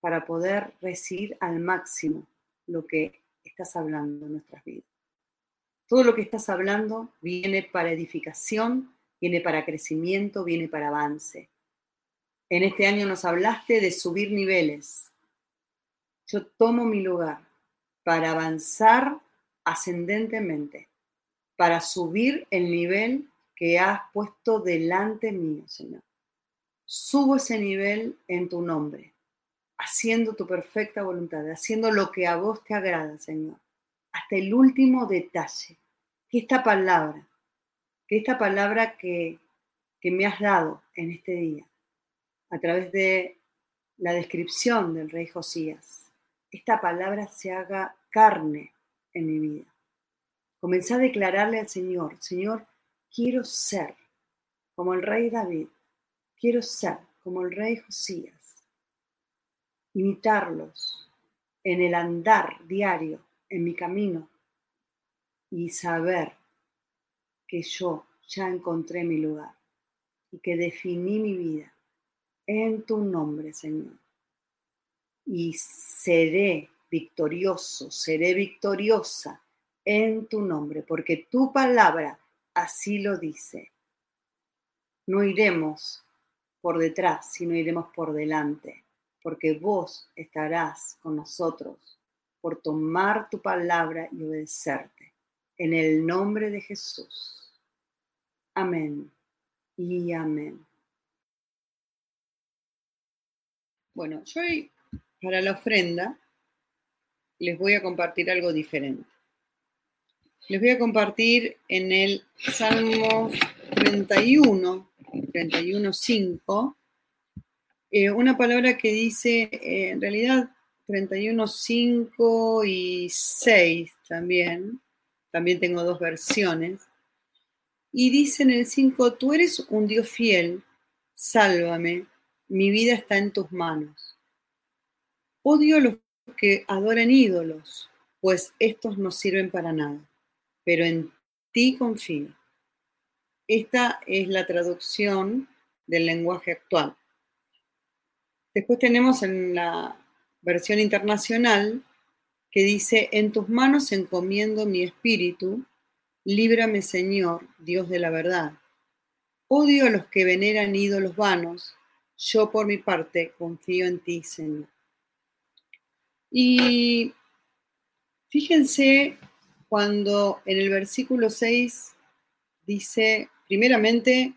S1: para poder recibir al máximo lo que estás hablando en nuestras vidas. Todo lo que estás hablando viene para edificación, viene para crecimiento, viene para avance. En este año nos hablaste de subir niveles. Yo tomo mi lugar para avanzar ascendentemente, para subir el nivel que has puesto delante mío, Señor. Subo ese nivel en tu nombre, haciendo tu perfecta voluntad, haciendo lo que a vos te agrada, Señor, hasta el último detalle. Que esta palabra que esta palabra que, que me has dado en este día, a través de la descripción del rey Josías, esta palabra se haga carne en mi vida. Comencé a declararle al Señor, Señor, quiero ser como el rey David, quiero ser como el rey Josías, imitarlos en el andar diario, en mi camino, y saber que yo ya encontré mi lugar y que definí mi vida en tu nombre, Señor. Y seré victorioso, seré victoriosa en tu nombre, porque tu palabra así lo dice. No iremos por detrás, sino iremos por delante, porque vos estarás con nosotros por tomar tu palabra y obedecerte. En el nombre de Jesús. Amén y amén. Bueno, yo para la ofrenda les voy a compartir algo diferente. Les voy a compartir en el Salmo 31, 31.5, eh, una palabra que dice, eh, en realidad 31.5 y 6 también, también tengo dos versiones, y dice en el 5, tú eres un Dios fiel, sálvame, mi vida está en tus manos. Odio a los que adoran ídolos, pues estos no sirven para nada, pero en ti confío. Esta es la traducción del lenguaje actual. Después tenemos en la versión internacional que dice, en tus manos encomiendo mi espíritu, líbrame Señor, Dios de la verdad. Odio a los que veneran ídolos vanos, yo por mi parte confío en ti, Señor. Y fíjense cuando en el versículo 6 dice, primeramente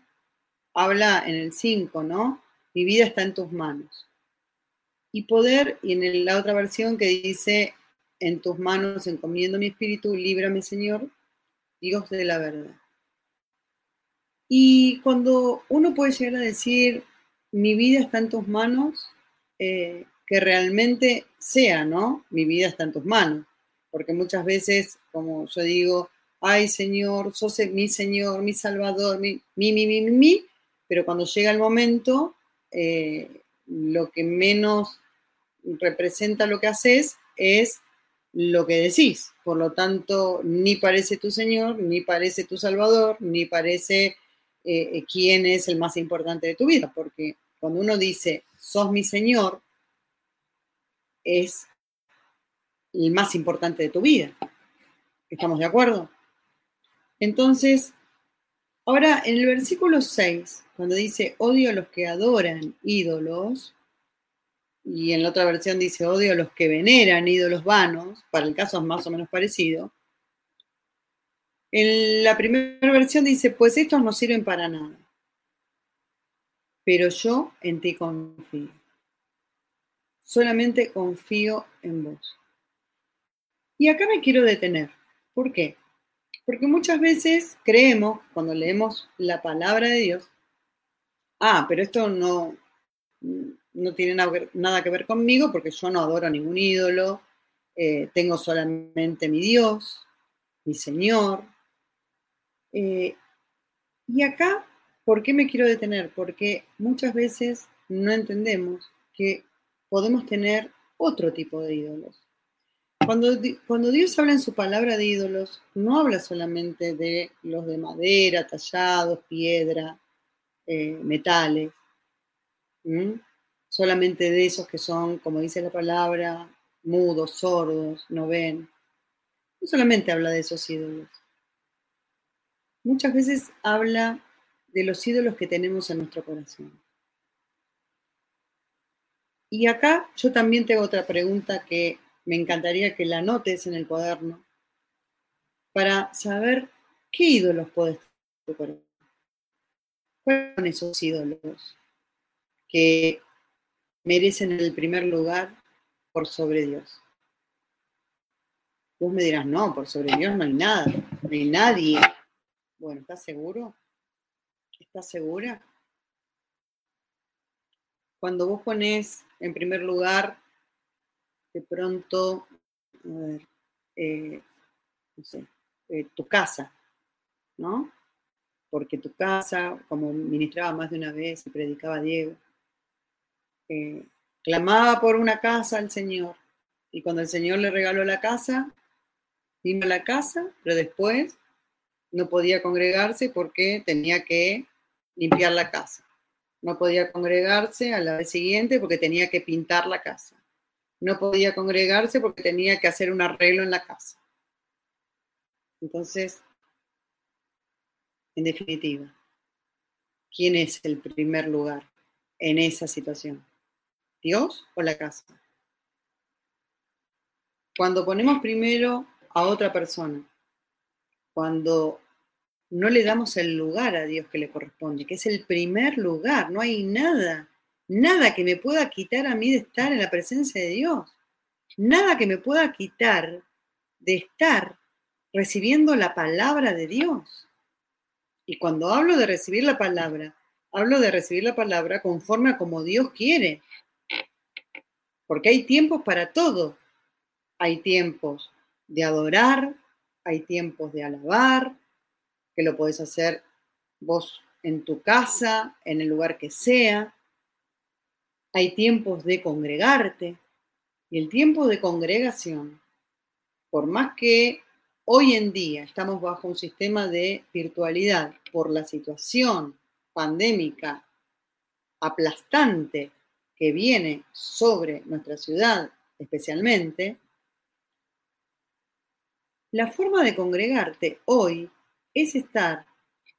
S1: habla en el 5, ¿no? Mi vida está en tus manos. Y poder, y en la otra versión que dice, en tus manos encomiendo mi espíritu, líbrame Señor, Dios de la verdad. Y cuando uno puede llegar a decir, mi vida está en tus manos, eh, que realmente sea, ¿no? Mi vida está en tus manos. Porque muchas veces, como yo digo, ay Señor, sos mi Señor, mi Salvador, mi, mi, mi, mi, mi, pero cuando llega el momento, eh, lo que menos representa lo que haces es lo que decís. Por lo tanto, ni parece tu Señor, ni parece tu Salvador, ni parece eh, quién es el más importante de tu vida. Porque cuando uno dice, sos mi Señor, es el más importante de tu vida. ¿Estamos de acuerdo? Entonces, ahora en el versículo 6, cuando dice odio a los que adoran ídolos, y en la otra versión dice odio a los que veneran ídolos vanos, para el caso es más o menos parecido. En la primera versión dice, pues estos no sirven para nada, pero yo en ti confío solamente confío en vos. Y acá me quiero detener. ¿Por qué? Porque muchas veces creemos, cuando leemos la palabra de Dios, ah, pero esto no, no tiene nada que ver conmigo porque yo no adoro a ningún ídolo, eh, tengo solamente mi Dios, mi Señor. Eh, y acá, ¿por qué me quiero detener? Porque muchas veces no entendemos que podemos tener otro tipo de ídolos. Cuando, cuando, Dios habla en su palabra de ídolos, no habla solamente de los de madera, tallados, piedra, eh, metales, solamente de esos que son, como dice la palabra, mudos, sordos, no ven. No solamente habla de esos ídolos. Muchas veces habla de los ídolos que tenemos en nuestro corazón. Y acá yo también tengo otra pregunta que me encantaría que la notes en el cuaderno para saber qué ídolos puedes tener. ¿Cuáles son esos ídolos que merecen el primer lugar por sobre Dios? Vos me dirás, no, por sobre Dios no hay nada, no hay nadie. Bueno, ¿estás seguro? ¿Estás segura? Cuando vos pones en primer lugar, de pronto, a ver, eh, no sé, eh, tu casa, ¿no? Porque tu casa, como ministraba más de una vez y predicaba Diego, eh, clamaba por una casa al Señor. Y cuando el Señor le regaló la casa, vino a la casa, pero después no podía congregarse porque tenía que limpiar la casa. No podía congregarse a la vez siguiente porque tenía que pintar la casa. No podía congregarse porque tenía que hacer un arreglo en la casa. Entonces, en definitiva, ¿quién es el primer lugar en esa situación? ¿Dios o la casa? cuando ponemos primero a otra persona, cuando no le damos el lugar a Dios que le corresponde, que es el primer lugar, no hay nada, nada que me pueda quitar a mí de estar en la presencia de Dios, nada que me pueda quitar de estar recibiendo la palabra de Dios. Y cuando hablo de recibir la palabra, hablo de recibir la palabra conforme a como Dios quiere. Porque hay tiempos para todo. Hay tiempos de adorar, hay tiempos de alabar, que lo podés hacer vos en tu casa, en el lugar que sea. Hay tiempos de congregarte. Y el tiempo de congregación, por más que hoy en día estamos bajo un sistema de virtualidad por la situación pandémica aplastante que viene sobre nuestra ciudad especialmente, la forma de congregarte hoy es estar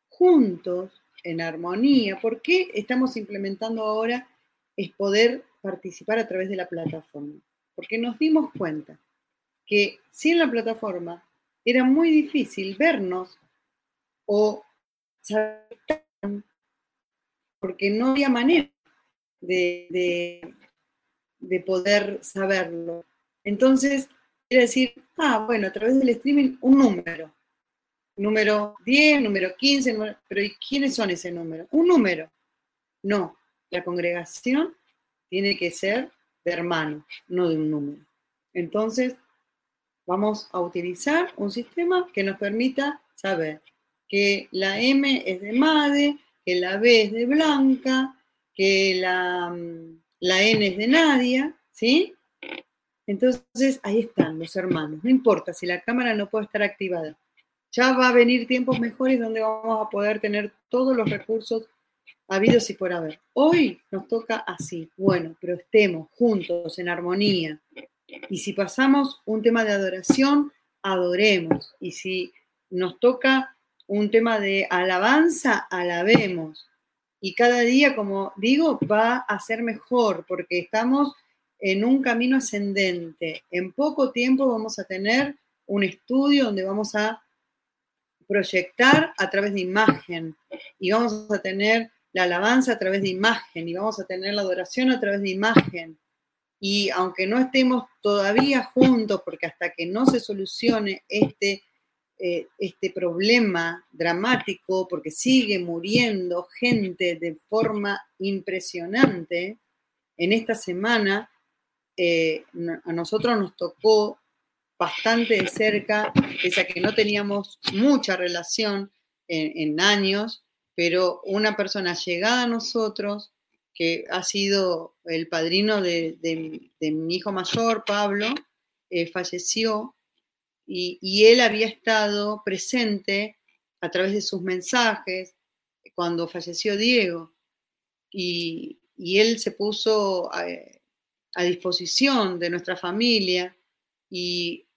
S1: juntos en armonía. ¿Por qué estamos implementando ahora es poder participar a través de la plataforma? Porque nos dimos cuenta que sin la plataforma era muy difícil vernos o saber porque no había manera de, de, poder saberlo. Entonces, quiere decir, ah, bueno, a través del streaming, un número. Número 10, número 15, pero ¿y quiénes son ese número? Un número. No, la congregación tiene que ser de hermanos, no de un número. Entonces, vamos a utilizar un sistema que nos permita saber que la M es de MADE, que la B es de Blanca, que la, mm, la N es de Nadia, ¿sí? Entonces, ahí están los hermanos. No importa si la cámara no puede estar activada. Ya va a venir tiempos mejores donde vamos a poder tener todos los recursos habidos y por haber. Hoy nos toca así, bueno, pero estemos juntos, en armonía. Y si pasamos un tema de adoración, adoremos. Y si nos toca un tema de alabanza, alabemos. Y cada día, como digo, va a ser mejor porque estamos en un camino ascendente. En poco tiempo vamos a tener un estudio donde vamos a proyectar a través de imagen y vamos a tener la alabanza a través de imagen y vamos a tener la adoración a través de imagen. Y aunque no estemos todavía juntos, porque hasta que no se solucione este eh, este problema dramático porque sigue muriendo gente de forma impresionante. En esta semana eh, a nosotros nos tocó bastante de cerca, pese a que no teníamos mucha relación en, años, pero una persona llegada a nosotros, que ha sido el padrino de, mi hijo mayor, Pablo, eh, falleció y, él había estado presente a través de sus mensajes cuando falleció Diego. Y, él se puso a, disposición de nuestra familia y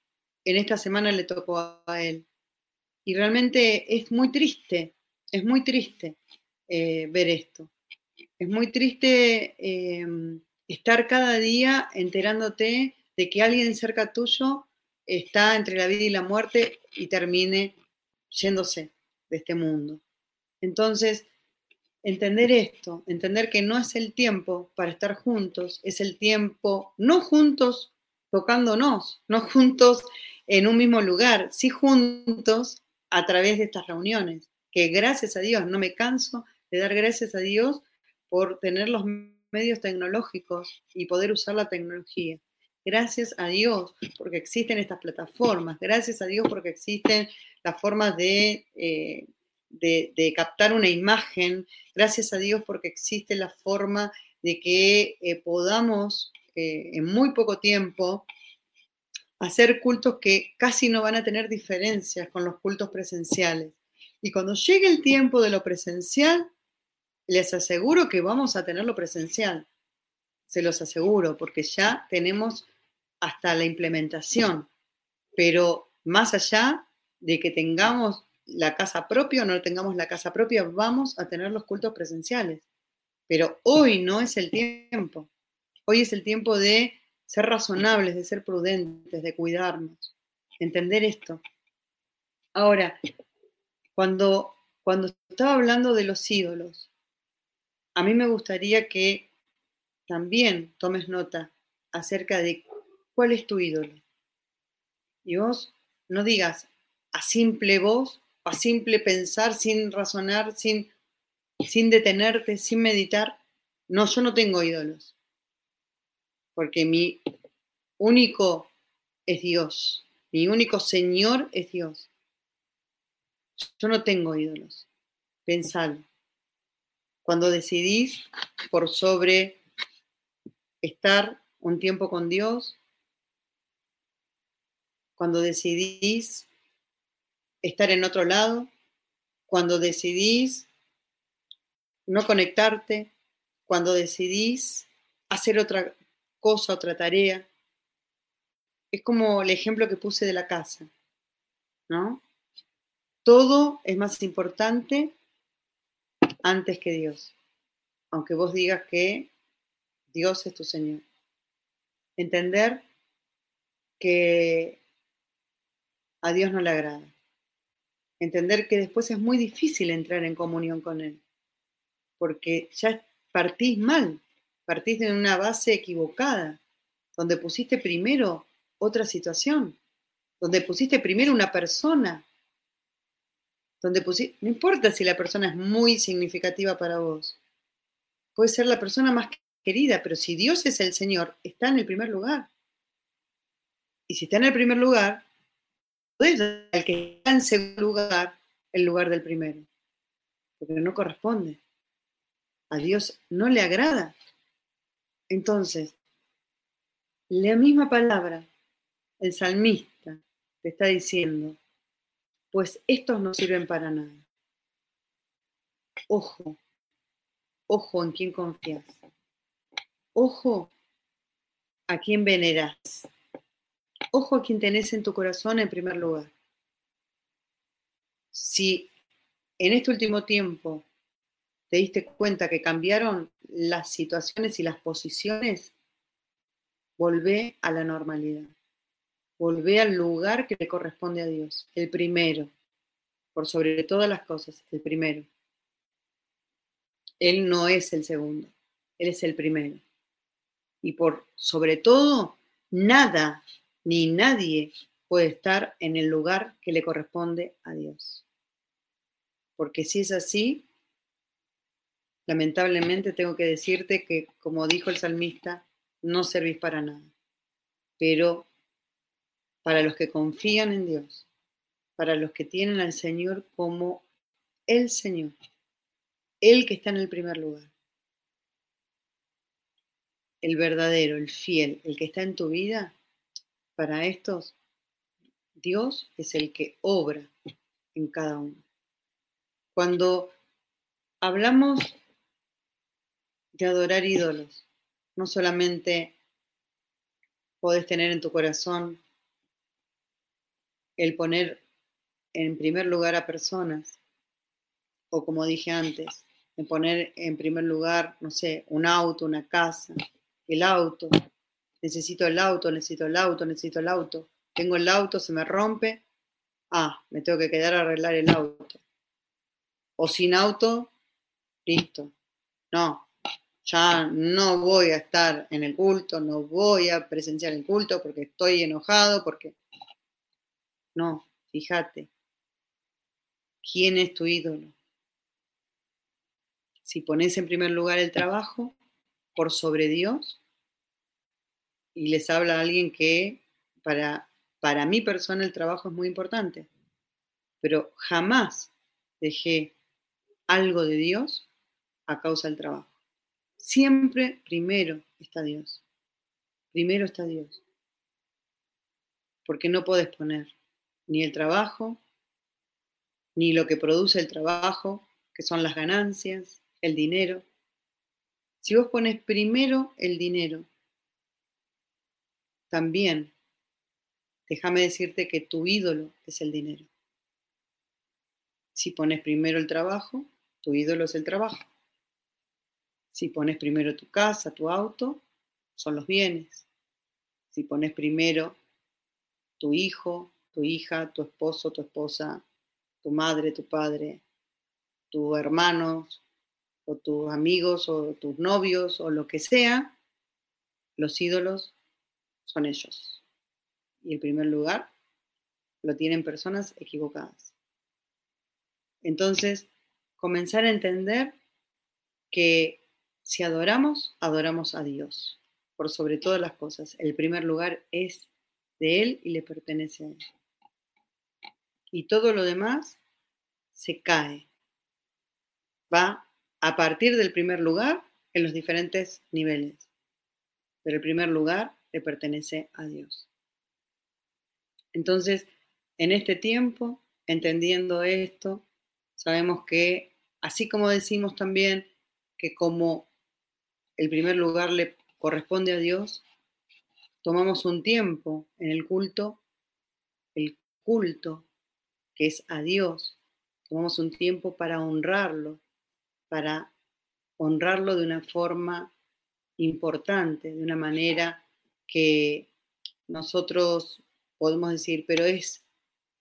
S1: en esta semana le tocó a él. Y realmente es muy triste, es muy triste eh, ver esto. Es muy triste eh, estar cada día enterándote de que alguien cerca tuyo está entre la vida y la muerte y termine yéndose de este mundo. Entonces, entender esto, entender que no es el tiempo para estar juntos, es el tiempo, no juntos tocándonos, no juntos en un mismo lugar, sí juntos a través de estas reuniones, que gracias a Dios, no me canso de dar gracias a Dios por tener los medios tecnológicos y poder usar la tecnología. Gracias a Dios porque existen estas plataformas, gracias a Dios porque existen las formas de, eh, de, captar una imagen, gracias a Dios porque existe la forma de que eh, podamos eh, en muy poco tiempo hacer cultos que casi no van a tener diferencias con los cultos presenciales. Y cuando llegue el tiempo de lo presencial, les aseguro que vamos a tener lo presencial. Se los aseguro, porque ya tenemos hasta la implementación, pero más allá de que tengamos la casa propia o no tengamos la casa propia, vamos a tener los cultos presenciales. Pero hoy no es el tiempo. Hoy es el tiempo de ser razonables, de ser prudentes, de cuidarnos, entender esto. Ahora, cuando, cuando estaba hablando de los ídolos, a mí me gustaría que también tomes nota acerca de cuál es tu ídolo. Y vos no digas a simple voz, a simple pensar, sin razonar, sin, sin detenerte, sin meditar. No, yo no tengo ídolos. Porque mi único es Dios. Mi único Señor es Dios. Yo no tengo ídolos. Pensad. Cuando decidís por sobre estar un tiempo con Dios, cuando decidís estar en otro lado, cuando decidís no conectarte, cuando decidís hacer otra cosa, otra tarea. Es como el ejemplo que puse de la casa, ¿no? Todo es más importante antes que Dios, aunque vos digas que Dios es tu Señor. Entender que a Dios no le agrada. Entender que después es muy difícil entrar en comunión con Él, porque ya partís mal, partís de una base equivocada, donde pusiste primero otra situación, donde pusiste primero una persona, donde no importa si la persona es muy significativa para vos, puede ser la persona más querida, pero si Dios es el Señor, está en el primer lugar. Y si está en el primer lugar, puedes dar al que está en segundo lugar el lugar del primero, porque no corresponde. A Dios no le agrada. Entonces, la misma palabra, el salmista te está diciendo, pues estos no sirven para nada. Ojo, ojo en quién confías. Ojo a quién veneras. Ojo a quien tenés en tu corazón en primer lugar. Si en este último tiempo te diste cuenta que cambiaron las situaciones y las posiciones, volvé a la normalidad. Volvé al lugar que le corresponde a Dios, el primero, por sobre todas las cosas, el primero. Él no es el segundo, Él es el primero y por sobre todo, nada ni nadie puede estar en el lugar que le corresponde a Dios. Porque si es así, lamentablemente tengo que decirte que, como dijo el salmista, no servís para nada. Pero para los que confían en Dios, para los que tienen al Señor como el Señor, el que está en el primer lugar, el verdadero, el fiel, el que está en tu vida, para estos, Dios es el que obra en cada uno. Cuando hablamos de adorar ídolos, no solamente podés tener en tu corazón el poner en primer lugar a personas, o como dije antes, en poner en primer lugar, no sé, un auto, una casa, el auto, necesito el auto, necesito el auto, necesito el auto. Tengo el auto, se me rompe. Ah, me tengo que quedar a arreglar el auto. O sin auto, listo. No, ya no voy a estar en el culto, no voy a presenciar el culto porque estoy enojado, porque... No, fíjate. ¿Quién es tu ídolo? Si pones en primer lugar el trabajo, por sobre Dios y les habla a alguien que para, para mi persona el trabajo es muy importante, pero jamás dejé algo de Dios a causa del trabajo. Siempre primero está Dios. Primero está Dios. Porque no puedes poner ni el trabajo, ni lo que produce el trabajo, que son las ganancias, el dinero, si vos pones primero el dinero, también déjame decirte que tu ídolo es el dinero. Si pones primero el trabajo, tu ídolo es el trabajo. Si pones primero tu casa, tu auto, son los bienes. si pones primero tu hijo, tu hija, tu esposo, tu esposa, tu madre, tu padre, tus hermanos, o tus amigos, o tus novios, o lo que sea, los ídolos son ellos. Y el primer lugar lo tienen personas equivocadas. Entonces, comenzar a entender que si adoramos, adoramos a Dios, por sobre todas las cosas. El primer lugar es de Él y le pertenece a Él. Y todo lo demás se cae. Va a partir del primer lugar en los diferentes niveles. Pero el primer lugar le pertenece a Dios. Entonces, en este tiempo, entendiendo esto, sabemos que, así como decimos también que como el primer lugar le corresponde a Dios, tomamos un tiempo en el culto, el culto que es a Dios, tomamos un tiempo para honrarlo, para honrarlo de una forma importante, de una manera que nosotros podemos decir, pero es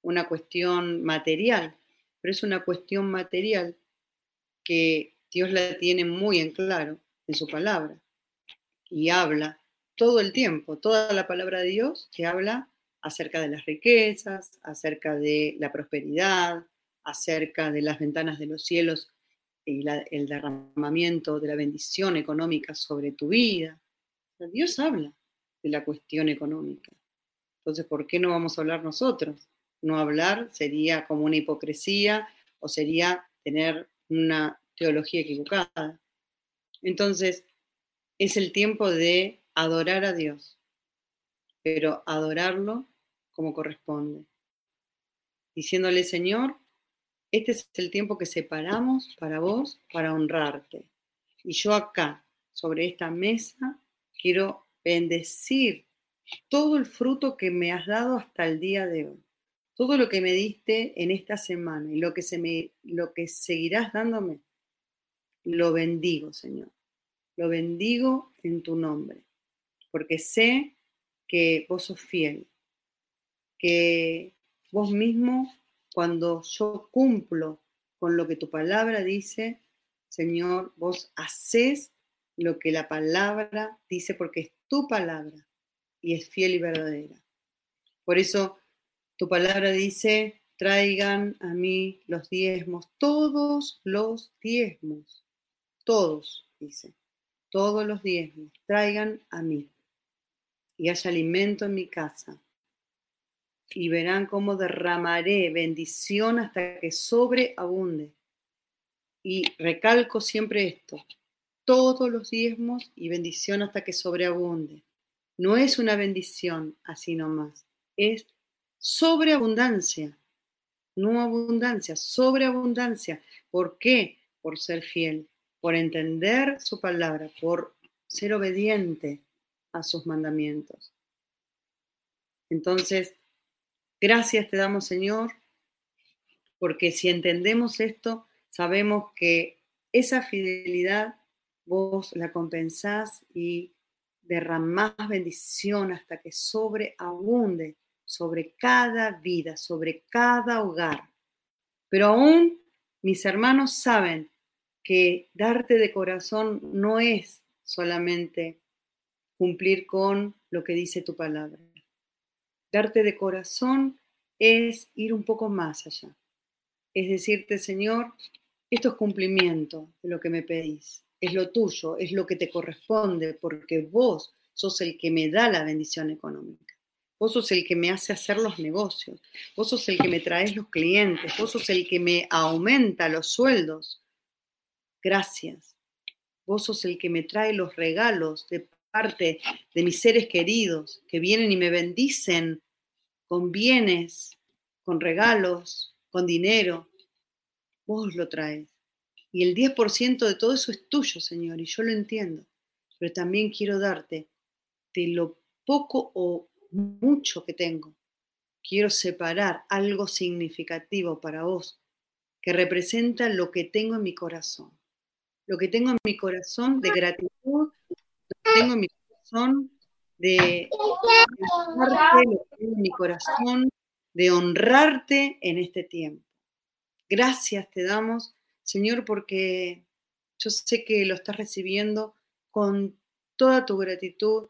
S1: una cuestión material, pero es una cuestión material que Dios la tiene muy en claro en su palabra y habla todo el tiempo, toda la palabra de Dios que habla acerca de las riquezas, acerca de la prosperidad, acerca de las ventanas de los cielos y el derramamiento de la bendición económica sobre tu vida. Dios habla de la cuestión económica. Entonces, ¿por qué no vamos a hablar nosotros? No hablar sería como una hipocresía o sería tener una teología equivocada. Entonces, es el tiempo de adorar a Dios, pero adorarlo como corresponde, diciéndole, Señor, este es el tiempo que separamos para vos, para honrarte. Y yo acá, sobre esta mesa, quiero bendecir todo el fruto que me has dado hasta el día de hoy. Todo lo que me diste en esta semana y lo que, se me, lo que seguirás dándome, lo bendigo, Señor. Lo bendigo en tu nombre, porque sé que vos sos fiel, que vos mismo, cuando yo cumplo con lo que tu palabra dice, Señor, vos haces lo que la palabra dice porque es tu palabra y es fiel y verdadera. Por eso tu palabra dice, traigan a mí los diezmos, todos los diezmos, todos, dice todos los diezmos, traigan a mí y haya alimento en mi casa. Y verán cómo derramaré bendición hasta que sobreabunde. Y recalco siempre esto, todos los diezmos y bendición hasta que sobreabunde. No es una bendición así nomás, es sobreabundancia, no abundancia, sobreabundancia. ¿Por qué? Por ser fiel por entender su palabra, por ser obediente a sus mandamientos. Entonces, gracias te damos, Señor, porque si entendemos esto, sabemos que esa fidelidad vos la compensás y derramás bendición hasta que sobreabunde sobre cada vida, sobre cada hogar. Pero aún mis hermanos saben que darte de corazón no es solamente cumplir con lo que dice tu palabra. Darte de corazón es ir un poco más allá. Es decirte, Señor, esto es cumplimiento de lo que me pedís. Es lo tuyo, es lo que te corresponde, porque vos sos el que me da la bendición económica. Vos sos el que me hace hacer los negocios. Vos sos el que me traes los clientes. Vos sos el que me aumenta los sueldos gracias. Vos sos el que me trae los regalos de parte de mis seres queridos que vienen y me bendicen con bienes, con regalos, con dinero. Vos lo traes. Y el 10% de todo eso es tuyo, Señor, y yo lo entiendo. Pero también quiero darte de lo poco o mucho que tengo. Quiero separar algo significativo para vos que representa lo que tengo en mi corazón lo que tengo en mi corazón de gratitud, lo que tengo en mi corazón de honrarte en mi corazón, de honrarte en este tiempo. Gracias te damos, Señor, porque yo sé que lo estás recibiendo con toda tu gratitud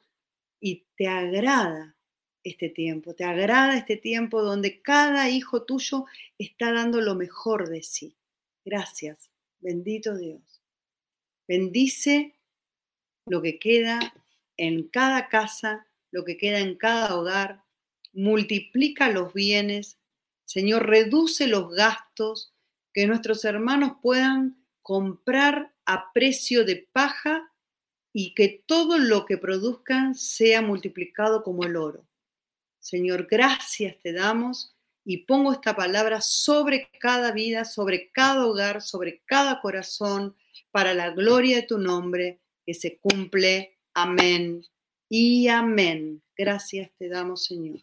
S1: y te agrada este tiempo, te agrada este tiempo donde cada hijo tuyo está dando lo mejor de sí. Gracias, bendito Dios. Bendice lo que queda en cada casa, lo que queda en cada hogar, multiplica los bienes, Señor, reduce los gastos, que nuestros hermanos puedan comprar a precio de paja y que todo lo que produzcan sea multiplicado como el oro. Señor, gracias te damos y pongo esta palabra sobre cada vida, sobre cada hogar, sobre cada corazón, para la gloria de tu nombre, que se cumple. Amén y amén. Gracias te damos, Señor.